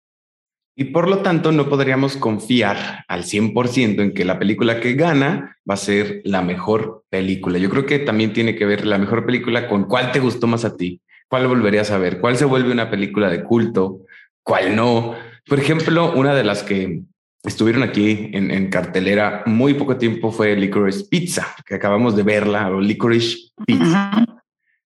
Y por lo tanto no podríamos confiar al 100% en que la película que gana va a ser la mejor película. Yo creo que también tiene que ver la mejor película con cuál te gustó más a ti, cuál volverías a ver, cuál se vuelve una película de culto, cuál no. Por ejemplo, una de las que estuvieron aquí en, cartelera muy poco tiempo fue Licorice Pizza, que acabamos de verla, o Licorice Pizza.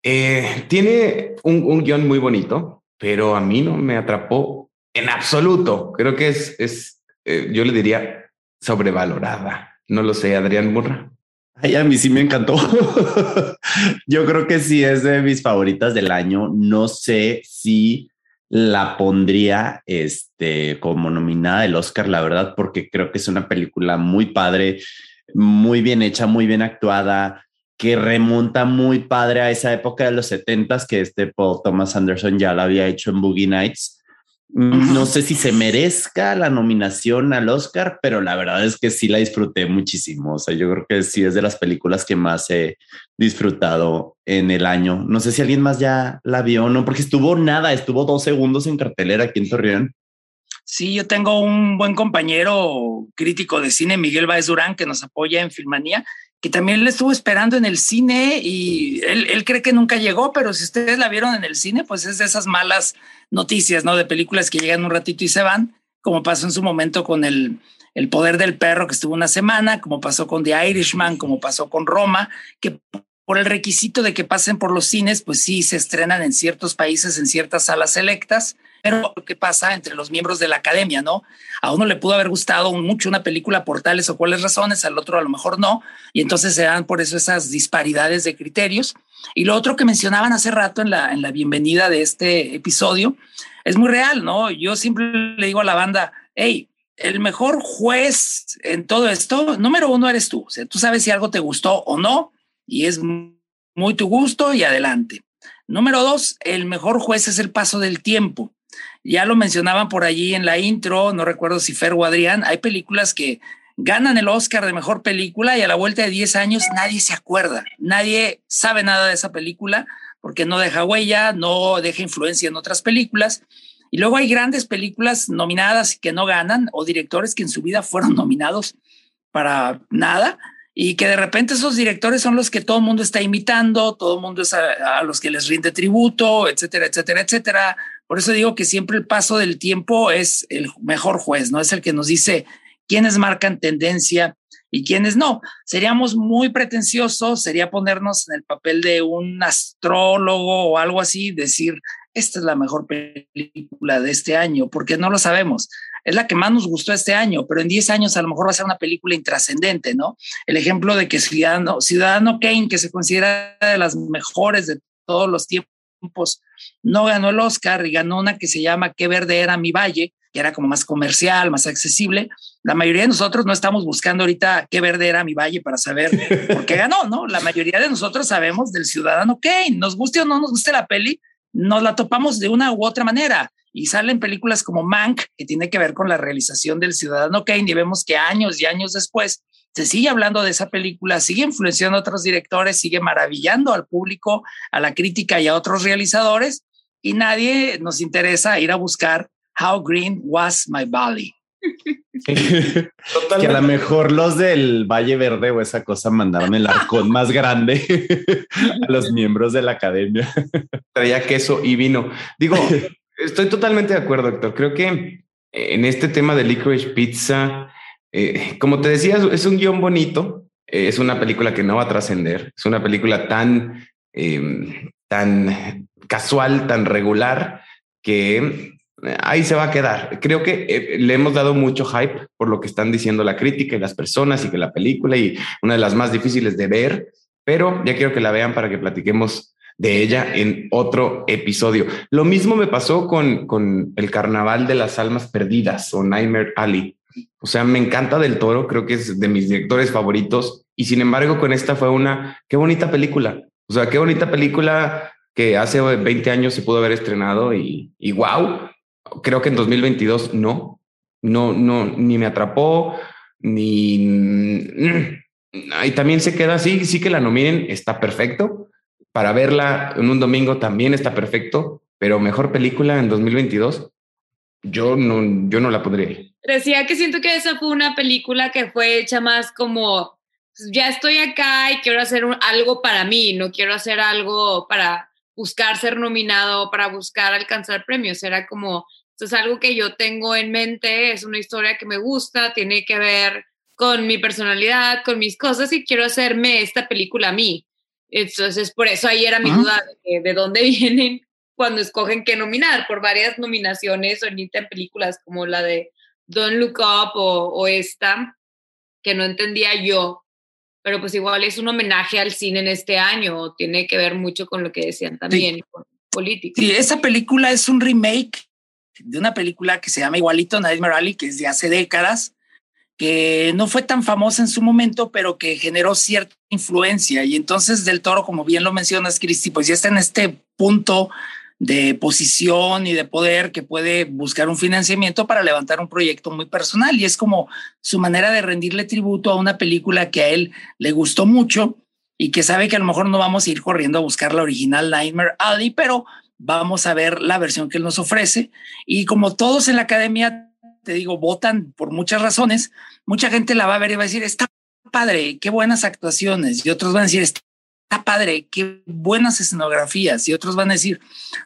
Eh, tiene un, un guion muy bonito, pero a mí no me atrapó en absoluto. Creo que es, es eh, yo le diría sobrevalorada. No lo sé, Adrián Burra. Ay, a mí sí me encantó. yo creo que sí es de mis favoritas del año. No sé si la pondría este, como nominada del Oscar, la verdad, porque creo que es una película muy padre, muy bien hecha, muy bien actuada, que remonta muy padre a esa época de los setentas que este Paul Thomas Anderson ya la había hecho en Boogie Nights. No sé si se merezca la nominación al Oscar, pero la verdad es que sí la disfruté muchísimo. O sea, yo creo que sí es de las películas que más he disfrutado en el año. No sé si alguien más ya la vio o no, porque estuvo nada, estuvo dos segundos en cartelera aquí en Torreón. Sí, yo tengo un buen compañero crítico de cine, Miguel Baez Durán, que nos apoya en Filmanía, que también le estuvo esperando en el cine y él, él, cree que nunca llegó, pero si ustedes la vieron en el cine, pues es de esas malas noticias, ¿no? De películas que llegan un ratito y se van, como pasó en su momento con el, el Poder del Perro, que estuvo una semana, como pasó con The Irishman, como pasó con Roma, que por el requisito de que pasen por los cines, pues sí, se estrenan en ciertos países, en ciertas salas selectas, pero ¿qué pasa entre los miembros de la academia, no? A uno le pudo haber gustado mucho una película por tales o cuales razones, al otro a lo mejor no, y entonces se dan por eso esas disparidades de criterios. Y lo otro que mencionaban hace rato en la, en la bienvenida de este episodio es muy real, ¿no? Yo siempre le digo a la banda, hey, el mejor juez en todo esto, número uno eres tú, o sea, tú sabes si algo te gustó o no, y es muy tu gusto y adelante. Número dos, el mejor juez es el paso del tiempo. Ya lo mencionaban por allí en la intro, no recuerdo si Fer o Adrián, hay películas que ganan el Oscar de mejor película y a la vuelta de 10 años nadie se acuerda, nadie sabe nada de esa película porque no deja huella, no deja influencia en otras películas. Y luego hay grandes películas nominadas que no ganan o directores que en su vida fueron nominados para nada y que de repente esos directores son los que todo el mundo está imitando, todo el mundo es a, los que les rinde tributo, etcétera, etcétera, etcétera. Por eso digo que siempre el paso del tiempo es el mejor juez, no es el que nos dice quiénes marcan tendencia y quiénes no. Seríamos muy pretenciosos, sería ponernos en el papel de un astrólogo o algo así, decir, esta es la mejor película de este año, porque no lo sabemos es la que más nos gustó este año, pero en 10 años a lo mejor va a ser una película intrascendente, ¿no? El ejemplo de que Ciudadano, Ciudadano Kane, que se considera de las mejores de todos los tiempos, no ganó el Oscar y ganó una que se llama Qué verde era mi valle, que era como más comercial, más accesible. La mayoría de nosotros no estamos buscando ahorita qué verde era mi valle para saber por qué ganó, ¿no? La mayoría de nosotros sabemos del Ciudadano Kane, nos guste o no nos guste la peli, nos la topamos de una u otra manera y salen películas como Mank, que tiene que ver con la realización del ciudadano Kane, y vemos que años y años después se sigue hablando de esa película, sigue influenciando a otros directores, sigue maravillando al público, a la crítica y a otros realizadores, y nadie nos interesa ir a buscar How Green Was My Valley. que a lo mejor los del Valle Verde o esa cosa mandaron el arcón más grande a los miembros de la academia. Traía queso y vino. Digo, Estoy totalmente de acuerdo, Héctor. Creo que en este tema de Licorice Pizza, eh, como te decía, es un guion bonito. Eh, es una película que no va a trascender. Es una película tan, em, tan casual, tan regular, que eh, ahí se va a quedar. Creo que le hemos dado mucho hype por lo que están diciendo la crítica y las personas y que la película y una de las más difíciles de ver, pero ya quiero que la vean para que platiquemos de ella en otro episodio. Lo mismo me pasó con, con el Carnaval de las Almas Perdidas o Nightmare Alley. O sea, me encanta del toro, creo que es de mis directores favoritos. Y sin embargo, con esta fue una, qué bonita película. O sea, qué bonita película que hace 20 años se pudo haber estrenado y, wow, creo que en 2022 no. no, no, ni me atrapó, ni... Mm, y también se queda así, sí que la nominen, está perfecto. Para verla en un domingo también está perfecto, pero mejor película en 2022, yo no, yo no la podría Decía que siento que esa fue una película que fue hecha más como, pues, ya estoy acá y quiero hacer algo para mí, no quiero hacer algo para buscar ser nominado, para buscar alcanzar premios. Era como, esto es algo que yo tengo en mente, es una historia que me gusta, tiene que ver con mi personalidad, con mis cosas y quiero hacerme esta película a mí. Entonces, por eso ahí era mi duda de, de, dónde vienen cuando escogen qué nominar, por varias nominaciones ahorita en películas como la de Don't Look Up o, o esta, que no entendía yo, pero pues igual es un homenaje al cine en este año, tiene que ver mucho con lo que decían también, con política. Sí, esa película es un remake de una película que se llama igualito Nightmare Alley, que es de hace décadas, que no fue tan famosa en su momento, pero que generó cierta influencia. Y entonces Del Toro, como bien lo mencionas, Cristi, pues ya está en este punto de posición y de poder que puede buscar un financiamiento para levantar un proyecto muy personal. Y es como su manera de rendirle tributo a una película que a él le gustó mucho y que sabe que a lo mejor no vamos a ir corriendo a buscar la original Nightmare Alley, pero vamos a ver la versión que él nos ofrece. Y como todos en la academia te digo, votan por muchas razones, mucha gente la va a ver y va a decir, está padre, qué buenas actuaciones, y otros van a decir, está padre, qué buenas escenografías, y otros van a decir,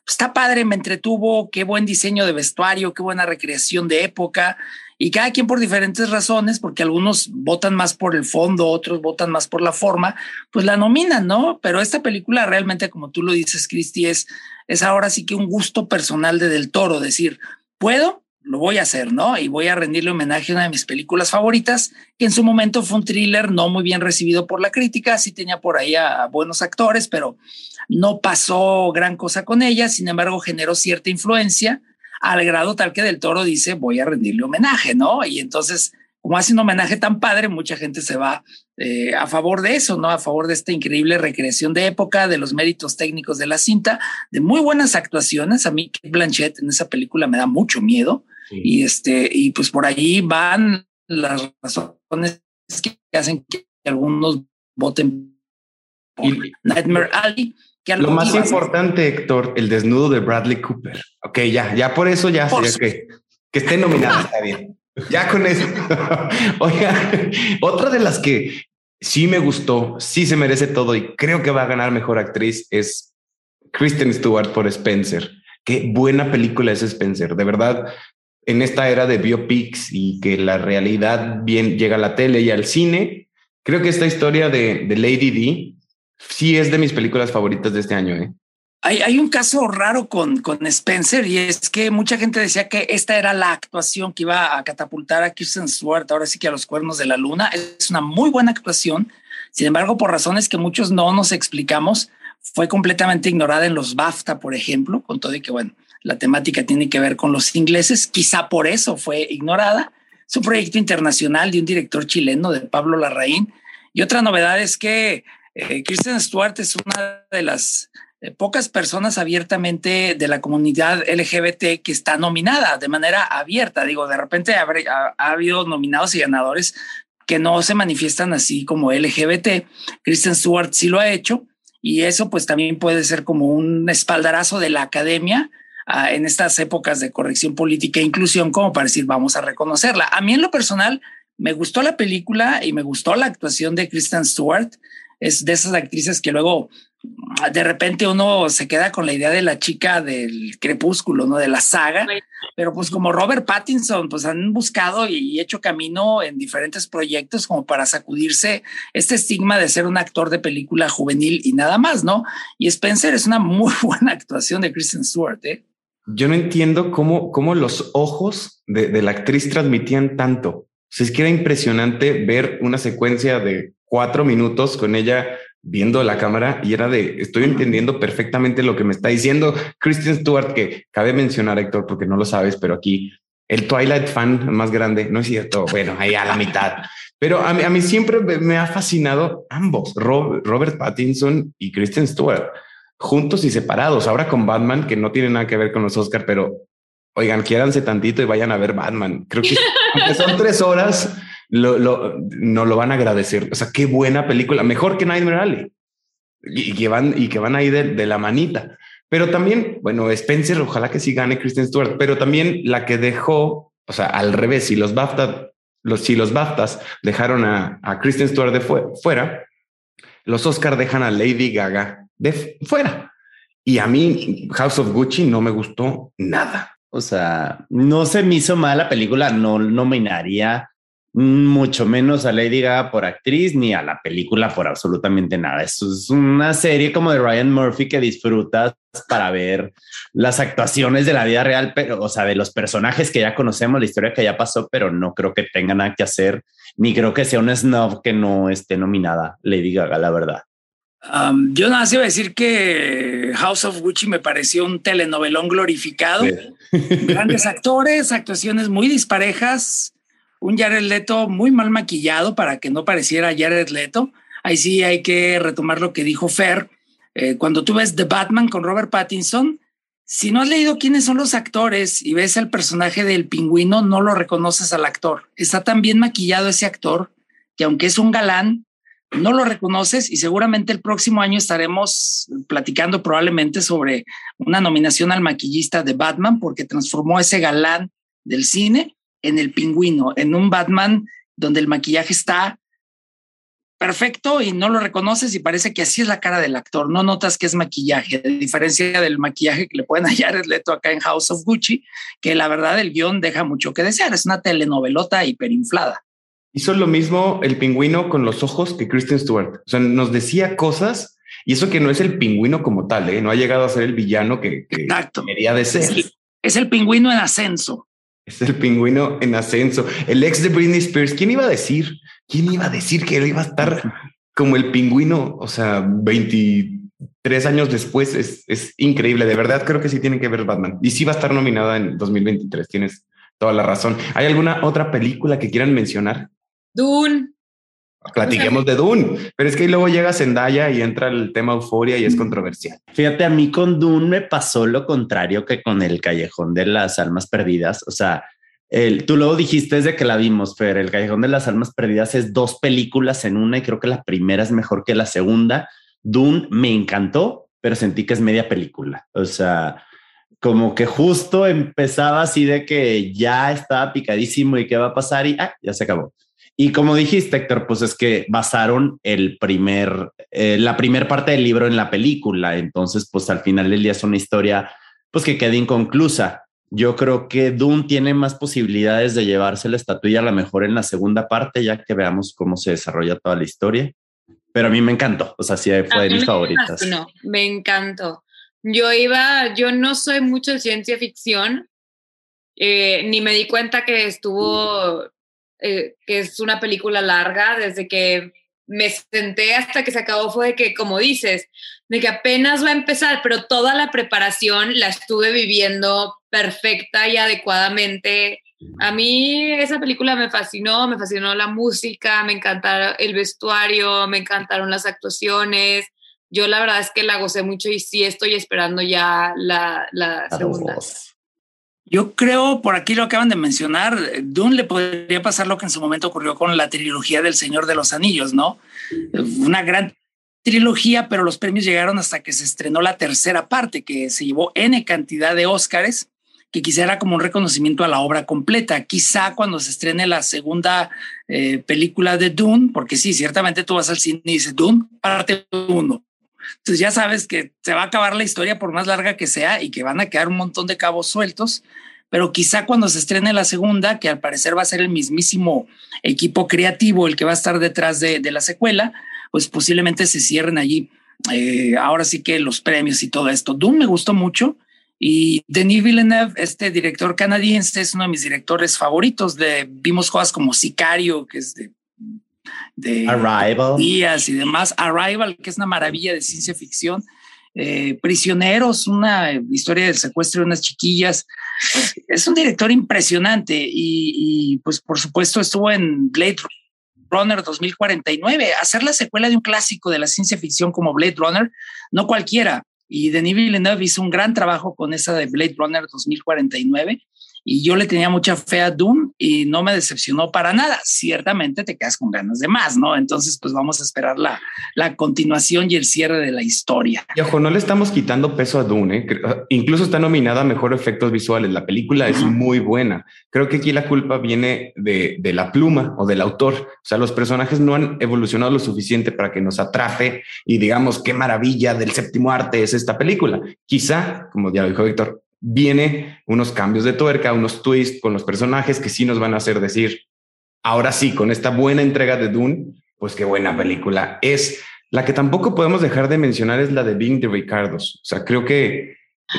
está padre, me entretuvo, qué buen diseño de vestuario, qué buena recreación de época, y cada quien por diferentes razones, porque algunos votan más por el fondo, otros votan más por la forma, pues la nominan, ¿no? Pero esta película realmente, como tú lo dices, Cristi, es, es ahora sí que un gusto personal de Del Toro, decir, puedo, lo voy a hacer, ¿no? Y voy a rendirle homenaje a una de mis películas favoritas, que en su momento fue un thriller no muy bien recibido por la crítica, sí tenía por ahí a, buenos actores, pero no pasó gran cosa con ella, sin embargo generó cierta influencia al grado tal que Del Toro dice, voy a rendirle homenaje, ¿no? Y entonces, como hace un homenaje tan padre, mucha gente se va eh, a favor de eso, ¿no? A favor de esta increíble recreación de época, de los méritos técnicos de la cinta, de muy buenas actuaciones. A mí, Blanchett en esa película me da mucho miedo. Y este, y pues por ahí van las razones que hacen que algunos voten por Nightmare Alley. Que lo más importante, Héctor, el desnudo de Bradley Cooper. Ok, ya, ya por eso ya sería que, que esté nominada, está bien. Ya con eso. Oiga, otra de las que sí me gustó, sí se merece todo y creo que va a ganar mejor actriz es Kristen Stewart por Spencer. Qué buena película es Spencer. De verdad, en esta era de biopics y que la realidad bien llega a la tele y al cine, creo que esta historia de, de Lady D sí es de mis películas favoritas de este año. ¿eh? Hay, un caso raro con, con Spencer y es que mucha gente decía que esta era la actuación que iba a catapultar a Kirsten Stewart, ahora sí que a los cuernos de la luna. Es una muy buena actuación. Sin embargo, por razones que muchos no nos explicamos, fue completamente ignorada en los BAFTA, por ejemplo, con todo y que, bueno, la temática tiene que ver con los ingleses, quizá por eso fue ignorada. Es un proyecto internacional de un director chileno, de Pablo Larraín. Y otra novedad es que eh, Kristen Stewart es una de las eh, pocas personas abiertamente de la comunidad LGBT que está nominada de manera abierta. Digo, de repente ha, ha, habido nominados y ganadores que no se manifiestan así como LGBT. Kristen Stewart sí lo ha hecho y eso pues también puede ser como un espaldarazo de la academia en estas épocas de corrección política e inclusión como para decir vamos a reconocerla. A mí en lo personal me gustó la película y me gustó la actuación de Kristen Stewart. Es de esas actrices que luego de repente uno se queda con la idea de la chica del crepúsculo, ¿no? De la saga, pero pues como Robert Pattinson, pues han buscado y hecho camino en diferentes proyectos como para sacudirse este estigma de ser un actor de película juvenil y nada más, ¿no? Y Spencer es una muy buena actuación de Kristen Stewart, ¿eh? Yo no entiendo cómo, cómo los ojos de, de la actriz transmitían tanto. O sea, es que era impresionante ver una secuencia de cuatro minutos con ella viendo la cámara y era de estoy entendiendo perfectamente lo que me está diciendo Kristen Stewart, que cabe mencionar, Héctor, porque no lo sabes, pero aquí el Twilight fan más grande, no es cierto. Bueno, ahí a la mitad, pero a mí, a mí siempre me ha fascinado ambos, Robert Pattinson y Kristen Stewart juntos y separados. Ahora con Batman, que no tiene nada que ver con los Oscar, pero oigan, quiéranse tantito y vayan a ver Batman. Creo que aunque son tres horas, lo, lo, no lo van a agradecer. O sea, qué buena película, mejor que Nightmare Alley. Y, que van y que van ahí de, de la manita. Pero también, bueno, Spencer, ojalá que sí gane Kristen Stewart, pero también la que dejó, o sea, al revés, si los BAFTA, los, si los BAFTAs dejaron a, a Kristen Stewart de fuera, los Oscar dejan a Lady Gaga de fuera. Y a mí House of Gucci no me gustó nada. O sea, no se me hizo mal la película, no nominaría mucho menos a Lady Gaga por actriz ni a la película por absolutamente nada. Esto es una serie como de Ryan Murphy que disfrutas para ver las actuaciones de la vida real, pero, o sea, de los personajes que ya conocemos, la historia que ya pasó, pero no creo que tenga nada que hacer, ni creo que sea un snob que no esté nominada Lady Gaga, la verdad. Um, yo nada más iba a decir que House of Gucci me pareció un telenovelón glorificado. Grandes actores, actuaciones muy disparejas, un Jared Leto muy mal maquillado para que no pareciera Jared Leto. Ahí sí hay que retomar lo que dijo Fer. Eh, cuando tú ves The Batman con Robert Pattinson, si no has leído quiénes son los actores y ves el personaje del pingüino, no lo reconoces al actor. Está tan bien maquillado ese actor que aunque es un galán, no lo reconoces y seguramente el próximo año estaremos platicando probablemente sobre una nominación al maquillista de Batman porque transformó ese galán del cine en el pingüino, en un Batman donde el maquillaje está perfecto y no lo reconoces y parece que así es la cara del actor. No notas que es maquillaje, a diferencia del maquillaje que le pueden hallar el Leto acá en House of Gucci, que la verdad el guion deja mucho que desear. Es una telenovelota hiperinflada. Hizo lo mismo el pingüino con los ojos que Kristen Stewart. O sea, nos decía cosas y eso que no es el pingüino como tal, ¿eh? no ha llegado a ser el villano que, quería de ser. Es el, pingüino en ascenso. Es el pingüino en ascenso. El ex de Britney Spears. ¿Quién iba a decir? ¿Quién iba a decir que él iba a estar como el pingüino? O sea, 23 años después es, es increíble. De verdad, creo que sí tiene que ver Batman. Y sí va a estar nominada en 2023. Tienes toda la razón. ¿Hay alguna otra película que quieran mencionar? Dune. Platiquemos de Dune, pero es que luego llega Zendaya y entra el tema euforia y es controversial. Fíjate, a mí con Dune me pasó lo contrario que con el Callejón de las Almas Perdidas. O sea, el, tú luego dijiste desde que la vimos, Fer, el Callejón de las Almas Perdidas es dos películas en una y creo que la primera es mejor que la segunda. Dune me encantó, pero sentí que es media película. O sea, como que justo empezaba así de que ya estaba picadísimo y qué va a pasar y ah, ya se acabó. Y como dijiste, Héctor, pues es que basaron el primer, eh, la primera parte del libro en la película. Entonces, pues al final del día es una historia, pues que queda inconclusa. Yo creo que Dune tiene más posibilidades de llevarse la estatuilla a lo mejor en la segunda parte, ya que veamos cómo se desarrolla toda la historia. Pero a mí me encantó, o sea, sí fue de mis favoritas. No, me encantó. Yo iba, yo no soy mucho de ciencia ficción, eh, ni me di cuenta que estuvo eh, que es una película larga, desde que me senté hasta que se acabó fue de que, como dices, de que apenas va a empezar, pero toda la preparación la estuve viviendo perfecta y adecuadamente. A mí esa película me fascinó, me fascinó la música, me encantaron el vestuario, me encantaron las actuaciones. Yo la verdad es que la gocé mucho y sí estoy esperando ya la, la segunda. Yo creo, por aquí lo acaban de mencionar, Dune le podría pasar lo que en su momento ocurrió con la trilogía del Señor de los Anillos, ¿no? Una gran trilogía, pero los premios llegaron hasta que se estrenó la tercera parte, que se llevó N cantidad de Óscares, que quizá era como un reconocimiento a la obra completa. Quizá cuando se estrene la segunda eh, película de Dune, porque sí, ciertamente tú vas al cine y dices Dune, parte uno. Entonces ya sabes que se va a acabar la historia por más larga que sea y que van a quedar un montón de cabos sueltos, pero quizá cuando se estrene la segunda, que al parecer va a ser el mismísimo equipo creativo el que va a estar detrás de, la secuela, pues posiblemente se cierren allí. Eh, ahora sí que los premios y todo esto. Doom me gustó mucho y Denis Villeneuve, este director canadiense, es uno de mis directores favoritos. De, vimos cosas como Sicario, que es de de Arrival. días y demás. Arrival, que es una maravilla de ciencia ficción. Eh, prisioneros, una historia del secuestro de unas chiquillas. Es un director impresionante y, y, pues por supuesto estuvo en Blade Runner 2049. Hacer la secuela de un clásico de la ciencia ficción como Blade Runner, no cualquiera. y Denis Villeneuve hizo un gran trabajo con esa de Blade Runner 2049 y yo le tenía mucha fe a Doom y no me decepcionó para nada. Ciertamente te quedas con ganas de más, ¿no? Entonces, pues vamos a esperar la, la continuación y el cierre de la historia. Y ojo, no le estamos quitando peso a Dune, ¿eh? Incluso está nominada a mejor efectos visuales. La película es muy buena. Creo que aquí la culpa viene de, de la pluma o del autor. O sea, los personajes no han evolucionado lo suficiente para que nos atrafe y digamos qué maravilla del séptimo arte es esta película. Quizá, como ya lo dijo Víctor, viene unos cambios de tuerca, unos twists con los personajes que sí nos van a hacer decir, ahora sí, con esta buena entrega de Dune, pues qué buena película es. La que tampoco podemos dejar de mencionar es la de Bing de Ricardos. O sea, creo que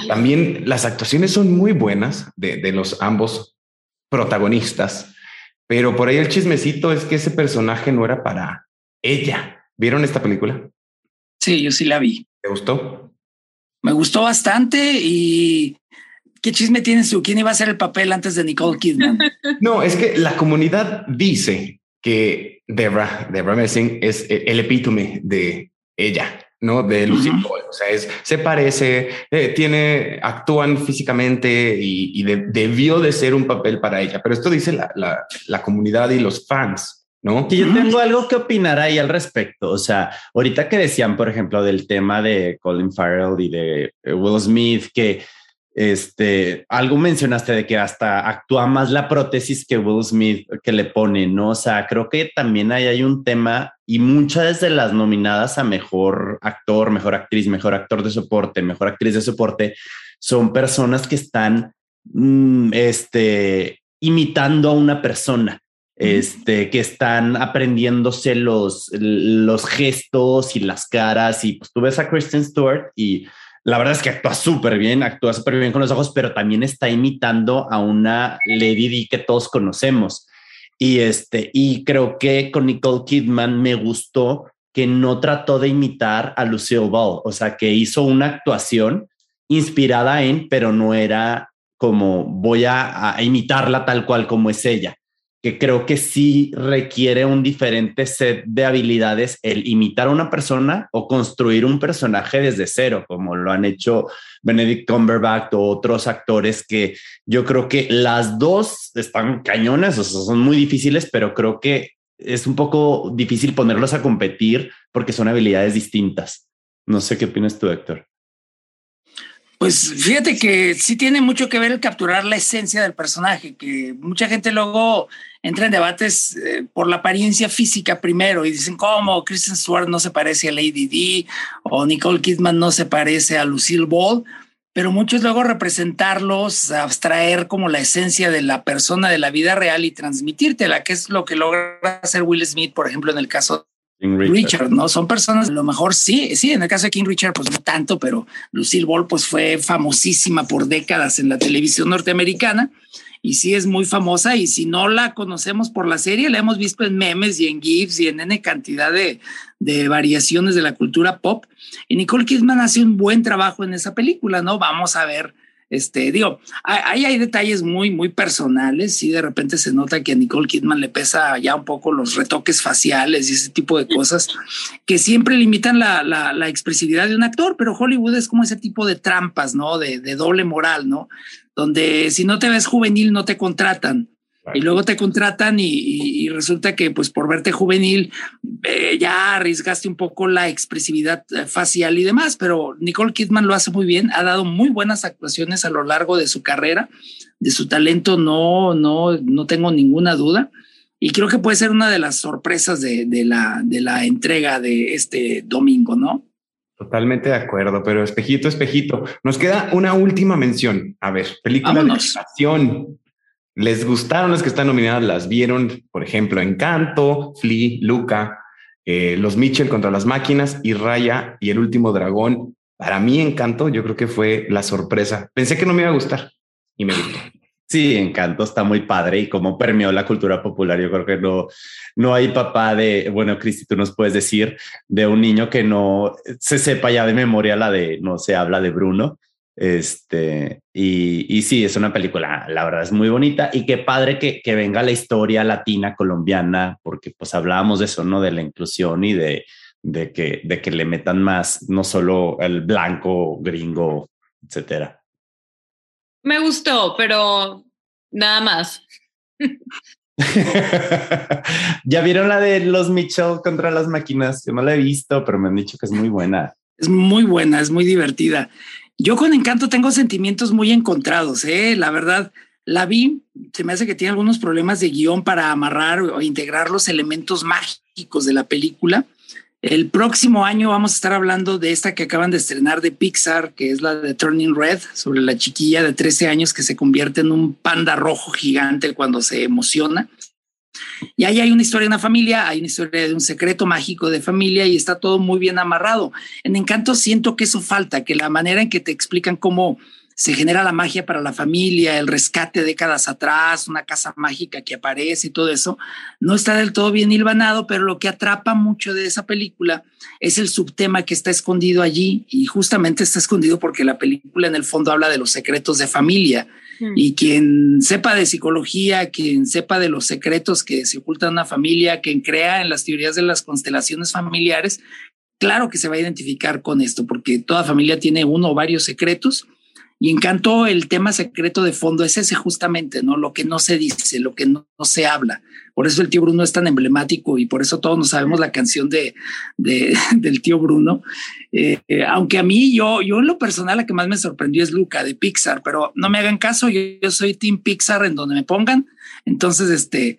también las actuaciones son muy buenas de, de los ambos protagonistas, pero por ahí el chismecito es que ese personaje no era para ella. ¿Vieron esta película? Sí, yo sí la vi. ¿Te gustó? Me gustó bastante y ¿Qué chisme tienes tú? ¿Quién iba a hacer el papel antes de Nicole Kidman? No, es que la comunidad dice que Debra, Debra Messing es el epítome de ella, ¿no? De Lucy Paul. O sea, es, se parece, eh, tiene, actúan físicamente y, debió de ser un papel para ella. Pero esto dice la, la, la comunidad y los fans. ¿No? Que yo tengo algo que opinar ahí al respecto. O sea, ahorita que decían, por ejemplo, del tema de Colin Farrell y de Will Smith, que este, algo mencionaste de que hasta actúa más la prótesis que Will Smith que le pone, ¿no? O sea, creo que también ahí hay un tema y muchas de las nominadas a mejor actor, mejor actriz, mejor actor de soporte, mejor actriz de soporte, son personas que están, mm, este, imitando a una persona. Este, que están aprendiéndose los, los gestos y las caras. Y pues tú ves a Kristen Stewart y la verdad es que actúa súper bien, actúa súper bien con los ojos, pero también está imitando a una Lady Di que todos conocemos. Y este, y creo que con Nicole Kidman me gustó que no trató de imitar a Lucille Ball, o sea, que hizo una actuación inspirada en, pero no era como voy a, a imitarla tal cual como es ella que creo que sí requiere un diferente set de habilidades el imitar a una persona o construir un personaje desde cero, como lo han hecho Benedict Cumberbatch o otros actores que yo creo que las dos están cañones, o sea, son muy difíciles, pero creo que es un poco difícil ponerlos a competir porque son habilidades distintas. No sé qué opinas tú, Héctor. Pues fíjate que sí tiene mucho que ver el capturar la esencia del personaje, que mucha gente luego entra en debates eh, por la apariencia física primero y dicen cómo Kristen Stewart no se parece a Lady D o Nicole Kidman no se parece a Lucille Ball, pero muchos luego representarlos, abstraer como la esencia de la persona de la vida real y transmitírtela, que es lo que logra hacer Will Smith, por ejemplo, en el caso Richard. ¿no? Son personas, a lo mejor sí, sí, en el caso de King Richard, pues no tanto, pero Lucille Ball, pues fue famosísima por décadas en la televisión norteamericana y sí es muy famosa y si no la conocemos por la serie, la hemos visto en memes y en GIFs y en N cantidad de, de variaciones de la cultura pop. Y Nicole Kidman hace un buen trabajo en esa película, ¿no? Vamos a ver este, digo, ahí hay detalles muy, muy personales. y de repente se nota que a Nicole Kidman le pesa ya un poco los retoques faciales y ese tipo de cosas que siempre limitan la, la, expresividad de un actor, pero Hollywood es como ese tipo de trampas, ¿no? De, de doble moral, ¿no? Donde si no te ves juvenil, no te contratan y luego te contratan y, resulta que pues por verte juvenil eh, ya arriesgaste un poco la expresividad eh, facial y demás, pero Nicole Kidman lo hace muy bien, ha dado muy buenas actuaciones a lo largo de su carrera, de su talento no, no, no tengo ninguna duda y creo que puede ser una de las sorpresas de, la, de la entrega de este domingo, ¿no? Totalmente de acuerdo, pero espejito, espejito. Nos queda una última mención. A ver, película de animación les gustaron las que están nominadas, las vieron, por ejemplo, Encanto, Flea, Luca, eh, Los Mitchell contra las máquinas y Raya y el último dragón. Para mí, Encanto, yo creo que fue la sorpresa. Pensé que no me iba a gustar y me gustó. Sí, Encanto está muy padre y como permeó la cultura popular. Yo creo que no, no hay papá de, bueno, Cristi, tú nos puedes decir de un niño que no se sepa ya de memoria la de, no se habla de Bruno. Este, y, y, sí, es una película, la verdad es muy bonita y qué padre que, que, venga la historia latina colombiana, porque pues hablábamos de eso, ¿no? De la inclusión y de, de que, de que le metan más, no solo el blanco, gringo, etcétera. Me gustó, pero nada más. ya vieron la de los Mitchell contra las máquinas. Yo no la he visto, pero me han dicho que es muy buena. Es muy buena, es muy divertida. Yo con Encanto tengo sentimientos muy encontrados. ¿eh? La verdad, la vi, se me hace que tiene algunos problemas de guion para amarrar o integrar los elementos mágicos de la película. El próximo año vamos a estar hablando de esta que acaban de estrenar de Pixar, que es la de Turning Red, sobre la chiquilla de 13 años que se convierte en un panda rojo gigante cuando se emociona. Y ahí hay una historia de una familia, hay una historia de un secreto mágico de familia y está todo muy bien amarrado. En Encanto siento que eso falta, que la manera en que te explican cómo se genera la magia para la familia, el rescate décadas atrás, una casa mágica que aparece y todo eso, no está del todo bien hilvanado, pero lo que atrapa mucho de esa película es el subtema que está escondido allí y justamente está escondido porque la película en el fondo habla de los secretos de familia. Y quien sepa de psicología, quien sepa de los secretos que se ocultan en una familia, quien crea en las teorías de las constelaciones familiares, claro que se va a identificar con esto porque toda familia tiene uno o varios secretos y encantó el tema secreto de fondo es ese justamente, ¿no? Lo que no se dice, lo que no, se habla. Por eso el tío Bruno es tan emblemático y por eso todos nos sabemos la canción de, del tío Bruno. Eh, aunque a mí, yo, yo en lo personal, la que más me sorprendió es Luca de Pixar, pero no me hagan caso, yo, yo soy Team Pixar en donde me pongan. Entonces, este,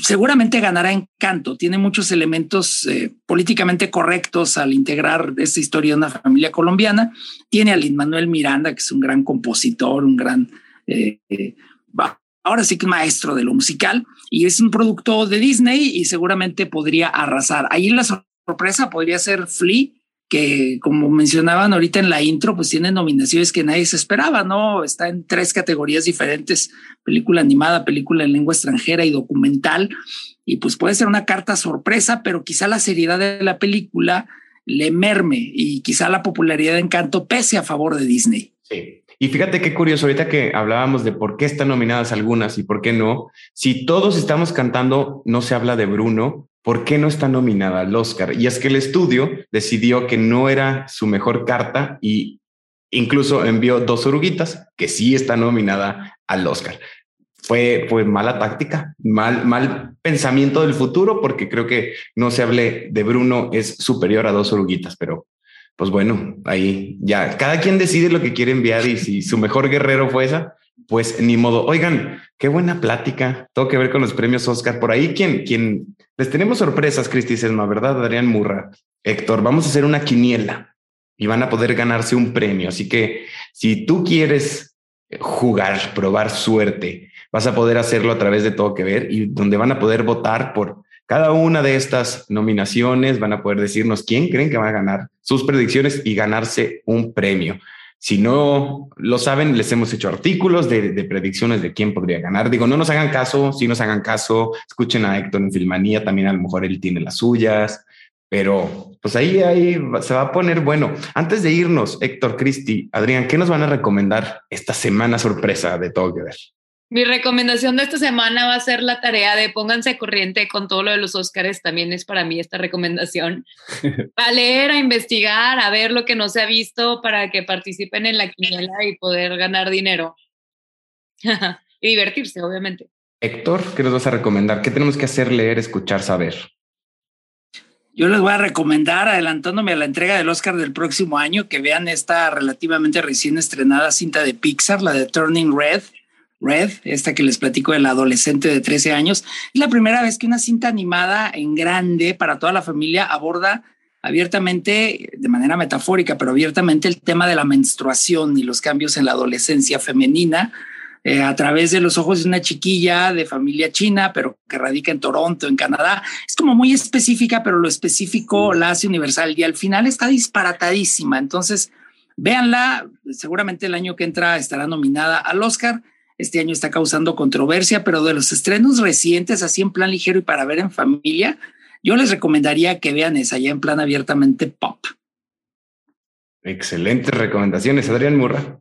seguramente ganará Encanto. Tiene muchos elementos eh, políticamente correctos al integrar esta historia de una familia colombiana. Tiene a Lin Manuel Miranda, que es un gran compositor, un gran, eh, eh, ahora sí que maestro de lo musical, y es un producto de Disney y seguramente podría arrasar. Ahí la sorpresa podría ser Flea, que como mencionaban ahorita en la intro, pues tiene nominaciones que nadie se esperaba, ¿no? Está en tres categorías diferentes, película animada, película en lengua extranjera y documental, y pues puede ser una carta sorpresa, pero quizá la seriedad de la película le merme y quizá la popularidad de Encanto pese a favor de Disney. Sí. Y fíjate qué curioso, ahorita que hablábamos de por qué están nominadas algunas y por qué no, si todos estamos cantando, no se habla de Bruno, ¿por qué no está nominada al Oscar? Y es que el estudio decidió que no era su mejor carta y incluso envió dos oruguitas que sí está nominada al Oscar. Fue, fue mala táctica, mal, mal pensamiento del futuro, porque creo que no se hable de Bruno es superior a dos oruguitas, pero pues bueno, ahí ya cada quien decide lo que quiere enviar y si su mejor guerrero fue esa, pues ni modo. Oigan, qué buena plática. Todo que ver con los premios Oscar. Por ahí, quien, quien les tenemos sorpresas, Cristi Selma, ¿verdad? Adrián Murra, Héctor, vamos a hacer una quiniela y van a poder ganarse un premio. Así que si tú quieres jugar, probar suerte, vas a poder hacerlo a través de todo que ver y donde van a poder votar por cada una de estas nominaciones, van a poder decirnos quién creen que va a ganar sus predicciones y ganarse un premio. Si no lo saben, les hemos hecho artículos de, predicciones de quién podría ganar. Digo, no nos hagan caso, si nos hagan caso, escuchen a Héctor en Filmanía, también a lo mejor él tiene las suyas, pero pues ahí, ahí se va a poner bueno. Antes de irnos, Héctor, Cristi, Adrián, ¿qué nos van a recomendar esta semana sorpresa de todo que ver? Mi recomendación de esta semana va a ser la tarea de pónganse corriente con todo lo de los Óscares. También es para mí esta recomendación. a leer, a investigar, a ver lo que no se ha visto para que participen en la quiniela y poder ganar dinero. y divertirse, obviamente. Héctor, ¿qué nos vas a recomendar? ¿Qué tenemos que hacer, leer, escuchar, saber? Yo les voy a recomendar, adelantándome a la entrega del Oscar del próximo año, que vean esta relativamente recién estrenada cinta de Pixar, la de Turning Red Red, esta que les platico del adolescente de 13 años, es la primera vez que una cinta animada en grande para toda la familia aborda abiertamente, de manera metafórica, pero abiertamente el tema de la menstruación y los cambios en la adolescencia femenina eh, a través de los ojos de una chiquilla de familia china, pero que radica en Toronto, en Canadá. Es como muy específica, pero lo específico la hace universal y al final está disparatadísima. Entonces, véanla, seguramente el año que entra estará nominada al Oscar este año está causando controversia, pero de los estrenos recientes, así en plan ligero y para ver en familia, yo les recomendaría que vean esa ya en plan abiertamente pop. Excelentes recomendaciones, Adrián Murra.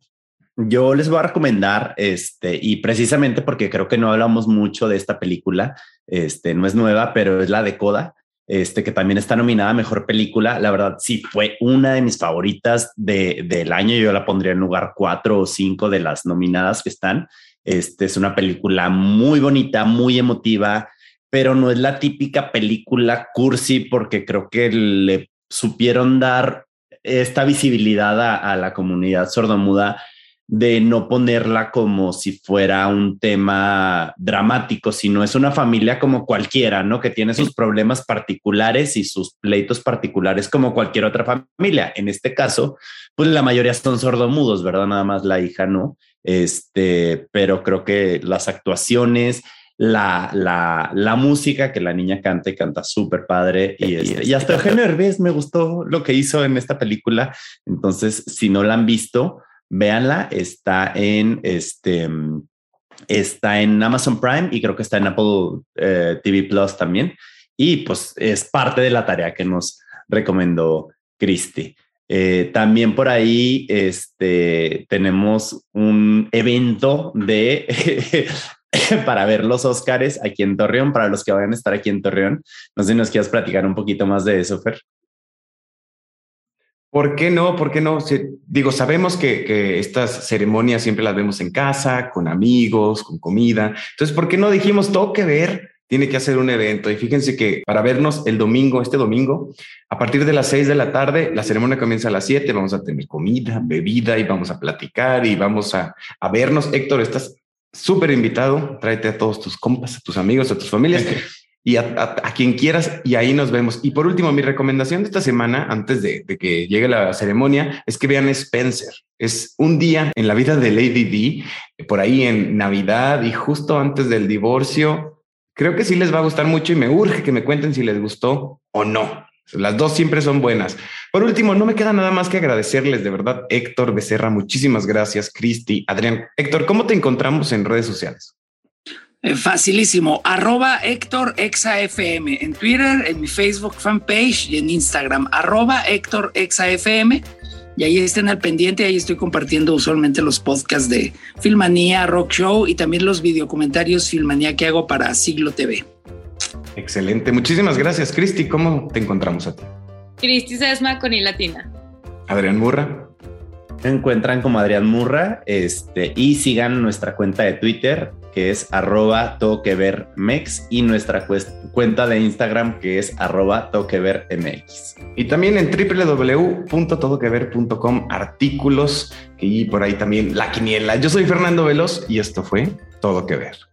Yo les voy a recomendar, este, y precisamente porque creo que no hablamos mucho de esta película, este, no es nueva, pero es la de Coda. Este, que también está nominada a Mejor Película. La verdad, sí, fue una de mis favoritas de, del año. Yo la pondría en lugar cuatro o cinco de las nominadas que están. Este es una película muy bonita, muy emotiva, pero no es la típica película cursi porque creo que le supieron dar esta visibilidad a, a la comunidad sordomuda de no ponerla como si fuera un tema dramático, sino es una familia como cualquiera, ¿no? Que tiene sus problemas particulares y sus pleitos particulares como cualquier otra familia. En este caso, pues la mayoría son sordomudos, ¿verdad? Nada más la hija no. Este, pero creo que las actuaciones, la, la, la música que la niña canta y canta súper padre. Y, este, y hasta Eugenio Herbes me gustó lo que hizo en esta película. Entonces, si no la han visto, véanla, está en este está en Amazon Prime y creo que está en Apple eh, TV Plus también. Y pues es parte de la tarea que nos recomendó Christy. Eh, también por ahí este, tenemos un evento de para ver los Oscars aquí en Torreón, para los que vayan a estar aquí en Torreón. No sé si nos quieras platicar un poquito más de eso, Fer. ¿Por qué no? ¿Por qué no? digo, sabemos que, estas ceremonias siempre las vemos en casa, con amigos, con comida. Entonces, ¿por qué no dijimos todo que ver? Tiene que hacer un evento. Y fíjense que para vernos el domingo, este domingo, a partir de las seis de la tarde, la ceremonia comienza a las siete. Vamos a tener comida, bebida y vamos a platicar y vamos a, a vernos. Héctor, estás súper invitado. Tráete a todos tus compas, a tus amigos, a tus familias y a, quien quieras y ahí nos vemos. Y por último, mi recomendación de esta semana, antes de, que llegue la ceremonia, es que vean Spencer. Es un día en la vida de Lady D, por ahí en Navidad y justo antes del divorcio. Creo que sí les va a gustar mucho y me urge que me cuenten si les gustó o no. Las dos siempre son buenas. Por último, no me queda nada más que agradecerles de verdad, Héctor Becerra. Muchísimas gracias, Cristi, Adrián. Héctor, ¿cómo te encontramos en redes sociales? Eh, facilísimo. Arroba Héctor ExaFM en Twitter, en mi Facebook fanpage y en Instagram. Arroba Héctor ExaFM. Y ahí estén al pendiente. Ahí estoy compartiendo usualmente los podcasts de Filmanía, Rock Show y también los videocomentarios Filmanía que hago para Siglo TV. Excelente. Muchísimas gracias, Cristi. ¿Cómo te encontramos a ti? Cristi Sesma con latina. Adrián Murra. Me encuentran como Adrián Murra este, y sigan nuestra cuenta de Twitter que es arroba toquevermex y nuestra cuenta de Instagram que es arroba toquevermx. Y también en www.todoquever.com artículos y por ahí también la quiniela. Yo soy Fernando Veloz y esto fue Todo Que Ver.